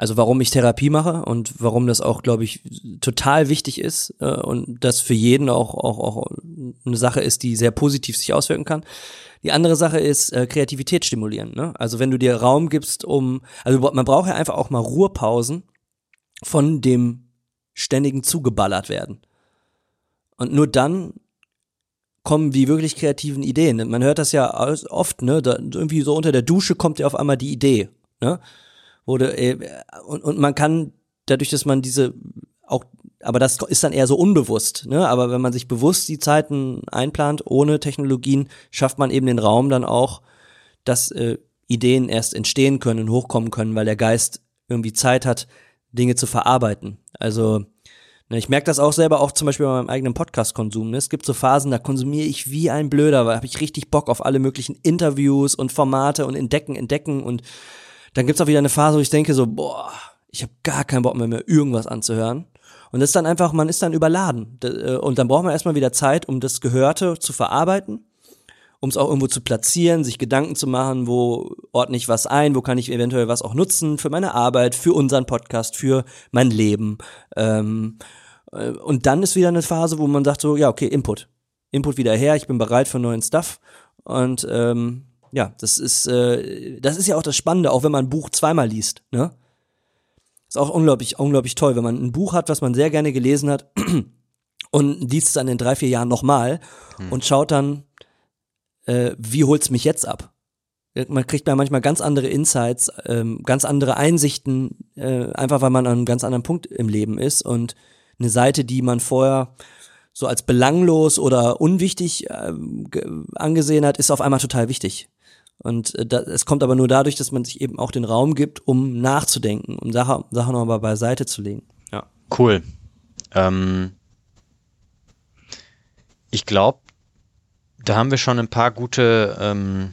also warum ich Therapie mache und warum das auch, glaube ich, total wichtig ist äh, und das für jeden auch, auch, auch eine Sache ist, die sehr positiv sich auswirken kann. Die andere Sache ist äh, Kreativität stimulieren. Ne? Also wenn du dir Raum gibst, um, also man braucht ja einfach auch mal Ruhepausen von dem ständigen zugeballert werden. Und nur dann kommen die wirklich kreativen Ideen. Man hört das ja oft, ne? Da, irgendwie so unter der Dusche kommt ja auf einmal die Idee, ne? Oder äh, und, und man kann dadurch, dass man diese auch, aber das ist dann eher so unbewusst, ne? Aber wenn man sich bewusst die Zeiten einplant ohne Technologien, schafft man eben den Raum dann auch, dass äh, Ideen erst entstehen können, hochkommen können, weil der Geist irgendwie Zeit hat, Dinge zu verarbeiten. Also Ne, ich merke das auch selber, auch zum Beispiel bei meinem eigenen Podcast-Konsum. Ne? Es gibt so Phasen, da konsumiere ich wie ein Blöder, weil habe ich richtig Bock auf alle möglichen Interviews und Formate und entdecken, entdecken. Und dann gibt's auch wieder eine Phase, wo ich denke so, boah, ich habe gar keinen Bock mehr, mehr irgendwas anzuhören. Und das ist dann einfach, man ist dann überladen. Äh, und dann braucht man erstmal wieder Zeit, um das Gehörte zu verarbeiten um es auch irgendwo zu platzieren, sich Gedanken zu machen, wo ordne ich was ein, wo kann ich eventuell was auch nutzen für meine Arbeit, für unseren Podcast, für mein Leben. Ähm, äh, und dann ist wieder eine Phase, wo man sagt so, ja, okay, Input. Input wieder her, ich bin bereit für neuen Stuff. Und ähm, ja, das ist, äh, das ist ja auch das Spannende, auch wenn man ein Buch zweimal liest, ne? Ist auch unglaublich, unglaublich toll, wenn man ein Buch hat, was man sehr gerne gelesen hat <clears throat> und liest es dann in drei, vier Jahren nochmal hm. und schaut dann, äh, wie holt's mich jetzt ab? Man kriegt ja manchmal ganz andere Insights, ähm, ganz andere Einsichten, äh, einfach weil man an einem ganz anderen Punkt im Leben ist und eine Seite, die man vorher so als belanglos oder unwichtig äh, angesehen hat, ist auf einmal total wichtig. Und äh, das, es kommt aber nur dadurch, dass man sich eben auch den Raum gibt, um nachzudenken, um Sachen Sache nochmal beiseite zu legen. Ja. Cool. Ähm, ich glaube, da haben wir schon ein paar gute ähm,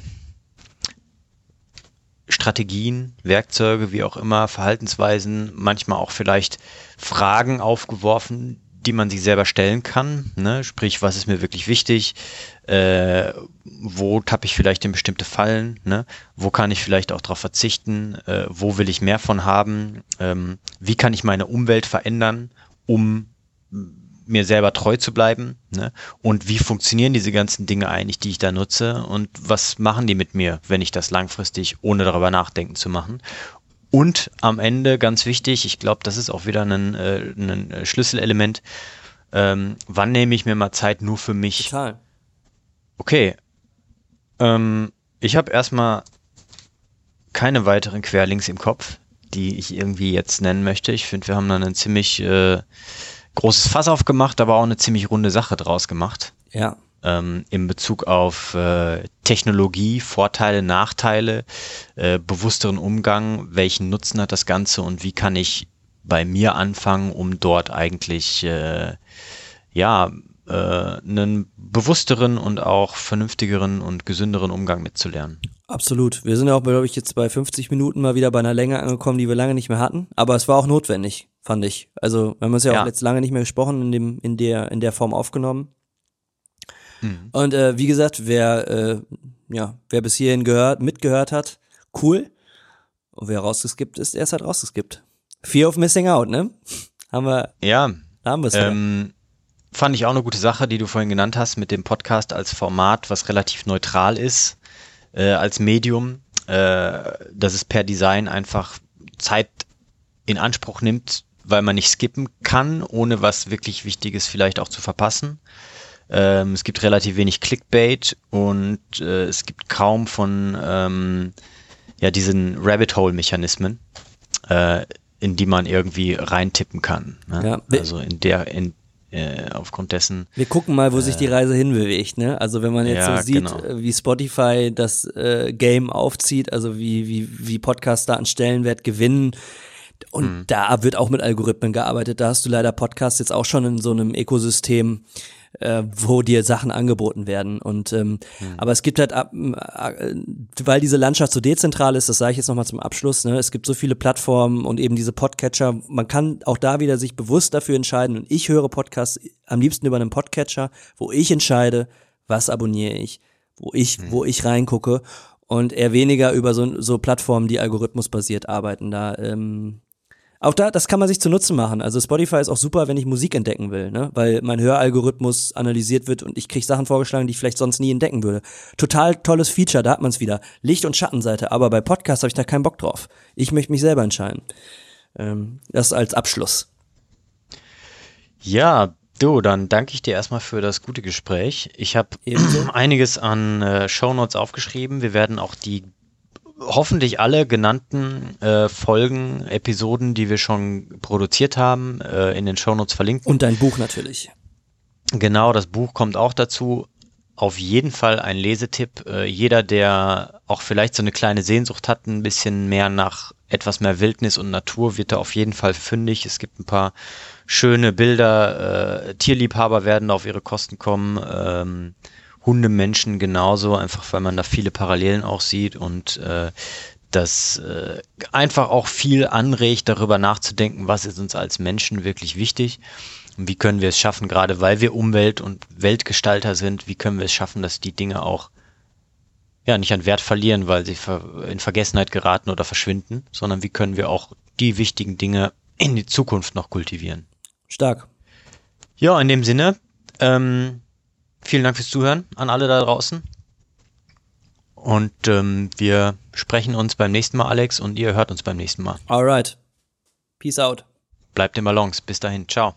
Strategien, Werkzeuge, wie auch immer, Verhaltensweisen, manchmal auch vielleicht Fragen aufgeworfen, die man sich selber stellen kann. Ne? Sprich, was ist mir wirklich wichtig? Äh, wo tappe ich vielleicht in bestimmte Fallen? Ne? Wo kann ich vielleicht auch darauf verzichten? Äh, wo will ich mehr von haben? Ähm, wie kann ich meine Umwelt verändern, um mir selber treu zu bleiben ne? und wie funktionieren diese ganzen Dinge eigentlich, die ich da nutze und was machen die mit mir, wenn ich das langfristig ohne darüber nachdenken zu machen. Und am Ende, ganz wichtig, ich glaube, das ist auch wieder ein, äh, ein Schlüsselelement, ähm, wann nehme ich mir mal Zeit nur für mich? Total. Okay. Ähm, ich habe erstmal keine weiteren Querlinks im Kopf, die ich irgendwie jetzt nennen möchte. Ich finde, wir haben dann einen ziemlich äh, großes Fass aufgemacht, aber auch eine ziemlich runde Sache draus gemacht. Ja. Ähm, in Bezug auf äh, Technologie, Vorteile, Nachteile, äh, bewussteren Umgang, welchen Nutzen hat das Ganze und wie kann ich bei mir anfangen, um dort eigentlich äh, ja äh, einen bewussteren und auch vernünftigeren und gesünderen Umgang mitzulernen. Absolut. Wir sind ja auch, glaube ich, jetzt bei 50 Minuten mal wieder bei einer Länge angekommen, die wir lange nicht mehr hatten. Aber es war auch notwendig, fand ich. Also, wir haben uns ja, ja. auch jetzt lange nicht mehr gesprochen, in dem, in der, in der Form aufgenommen. Mhm. Und äh, wie gesagt, wer, äh, ja, wer bis hierhin gehört, mitgehört hat, cool. Und wer rausgeskippt ist, er ist halt rausgeskippt. Fear of Missing Out, ne? <laughs> haben wir. Ja. Haben wir es. Ähm, fand ich auch eine gute Sache, die du vorhin genannt hast, mit dem Podcast als Format, was relativ neutral ist äh, als Medium, äh, dass es per Design einfach Zeit in Anspruch nimmt, weil man nicht skippen kann, ohne was wirklich Wichtiges vielleicht auch zu verpassen. Ähm, es gibt relativ wenig Clickbait und äh, es gibt kaum von ähm, ja, diesen Rabbit Hole-Mechanismen, äh, in die man irgendwie reintippen kann. Ne? Ja. Also in der, in, äh, aufgrund dessen. Wir gucken mal, wo äh, sich die Reise hinbewegt, ne? Also wenn man jetzt ja, so sieht, genau. Äh, wie Spotify das äh, Game aufzieht, also wie, wie, wie Podcasts da einen Stellenwert gewinnen. Und mhm. da wird auch mit Algorithmen gearbeitet. Da hast du leider Podcasts jetzt auch schon in so einem Ökosystem, äh, wo dir Sachen angeboten werden. Und ähm, hm. aber es gibt halt, äh, weil diese Landschaft so dezentral ist, das sage ich jetzt nochmal zum Abschluss, ne, es gibt so viele Plattformen und eben diese Podcatcher, man kann auch da wieder sich bewusst dafür entscheiden. Und ich höre Podcasts am liebsten über einen Podcatcher, wo ich entscheide, was abonniere ich, wo ich, hm. wo ich reingucke und eher weniger über so, so Plattformen, die algorithmusbasiert arbeiten. Da ähm, auch da, das kann man sich zu Nutzen machen. Also Spotify ist auch super, wenn ich Musik entdecken will, ne? weil mein Höralgorithmus analysiert wird und ich krieg Sachen vorgeschlagen, die ich vielleicht sonst nie entdecken würde. Total tolles Feature, da hat man es wieder. Licht- und Schattenseite, aber bei Podcasts habe ich da keinen Bock drauf. Ich möchte mich selber entscheiden. Ähm, das als Abschluss. Ja, du, dann danke ich dir erstmal für das gute Gespräch. Ich habe <clears throat> einiges an äh, Shownotes aufgeschrieben. Wir werden auch die hoffentlich alle genannten äh, Folgen, Episoden, die wir schon produziert haben, äh, in den Shownotes verlinken. Und dein Buch natürlich. Genau, das Buch kommt auch dazu. Auf jeden Fall ein Lesetipp. Äh, jeder, der auch vielleicht so eine kleine Sehnsucht hat, ein bisschen mehr nach etwas mehr Wildnis und Natur, wird da auf jeden Fall fündig. Es gibt ein paar schöne Bilder. Äh, Tierliebhaber werden auf ihre Kosten kommen. Ähm, Hundemenschen genauso, einfach weil man da viele Parallelen auch sieht und äh, das äh, einfach auch viel anregt, darüber nachzudenken, was ist uns als Menschen wirklich wichtig und wie können wir es schaffen, gerade weil wir Umwelt- und Weltgestalter sind, wie können wir es schaffen, dass die Dinge auch ja nicht an Wert verlieren, weil sie in Vergessenheit geraten oder verschwinden, sondern wie können wir auch die wichtigen Dinge in die Zukunft noch kultivieren. Stark. Ja, in dem Sinne, ähm, Vielen Dank fürs Zuhören an alle da draußen. Und ähm, wir sprechen uns beim nächsten Mal, Alex, und ihr hört uns beim nächsten Mal. Alright. Peace out. Bleibt im Ballons. Bis dahin. Ciao.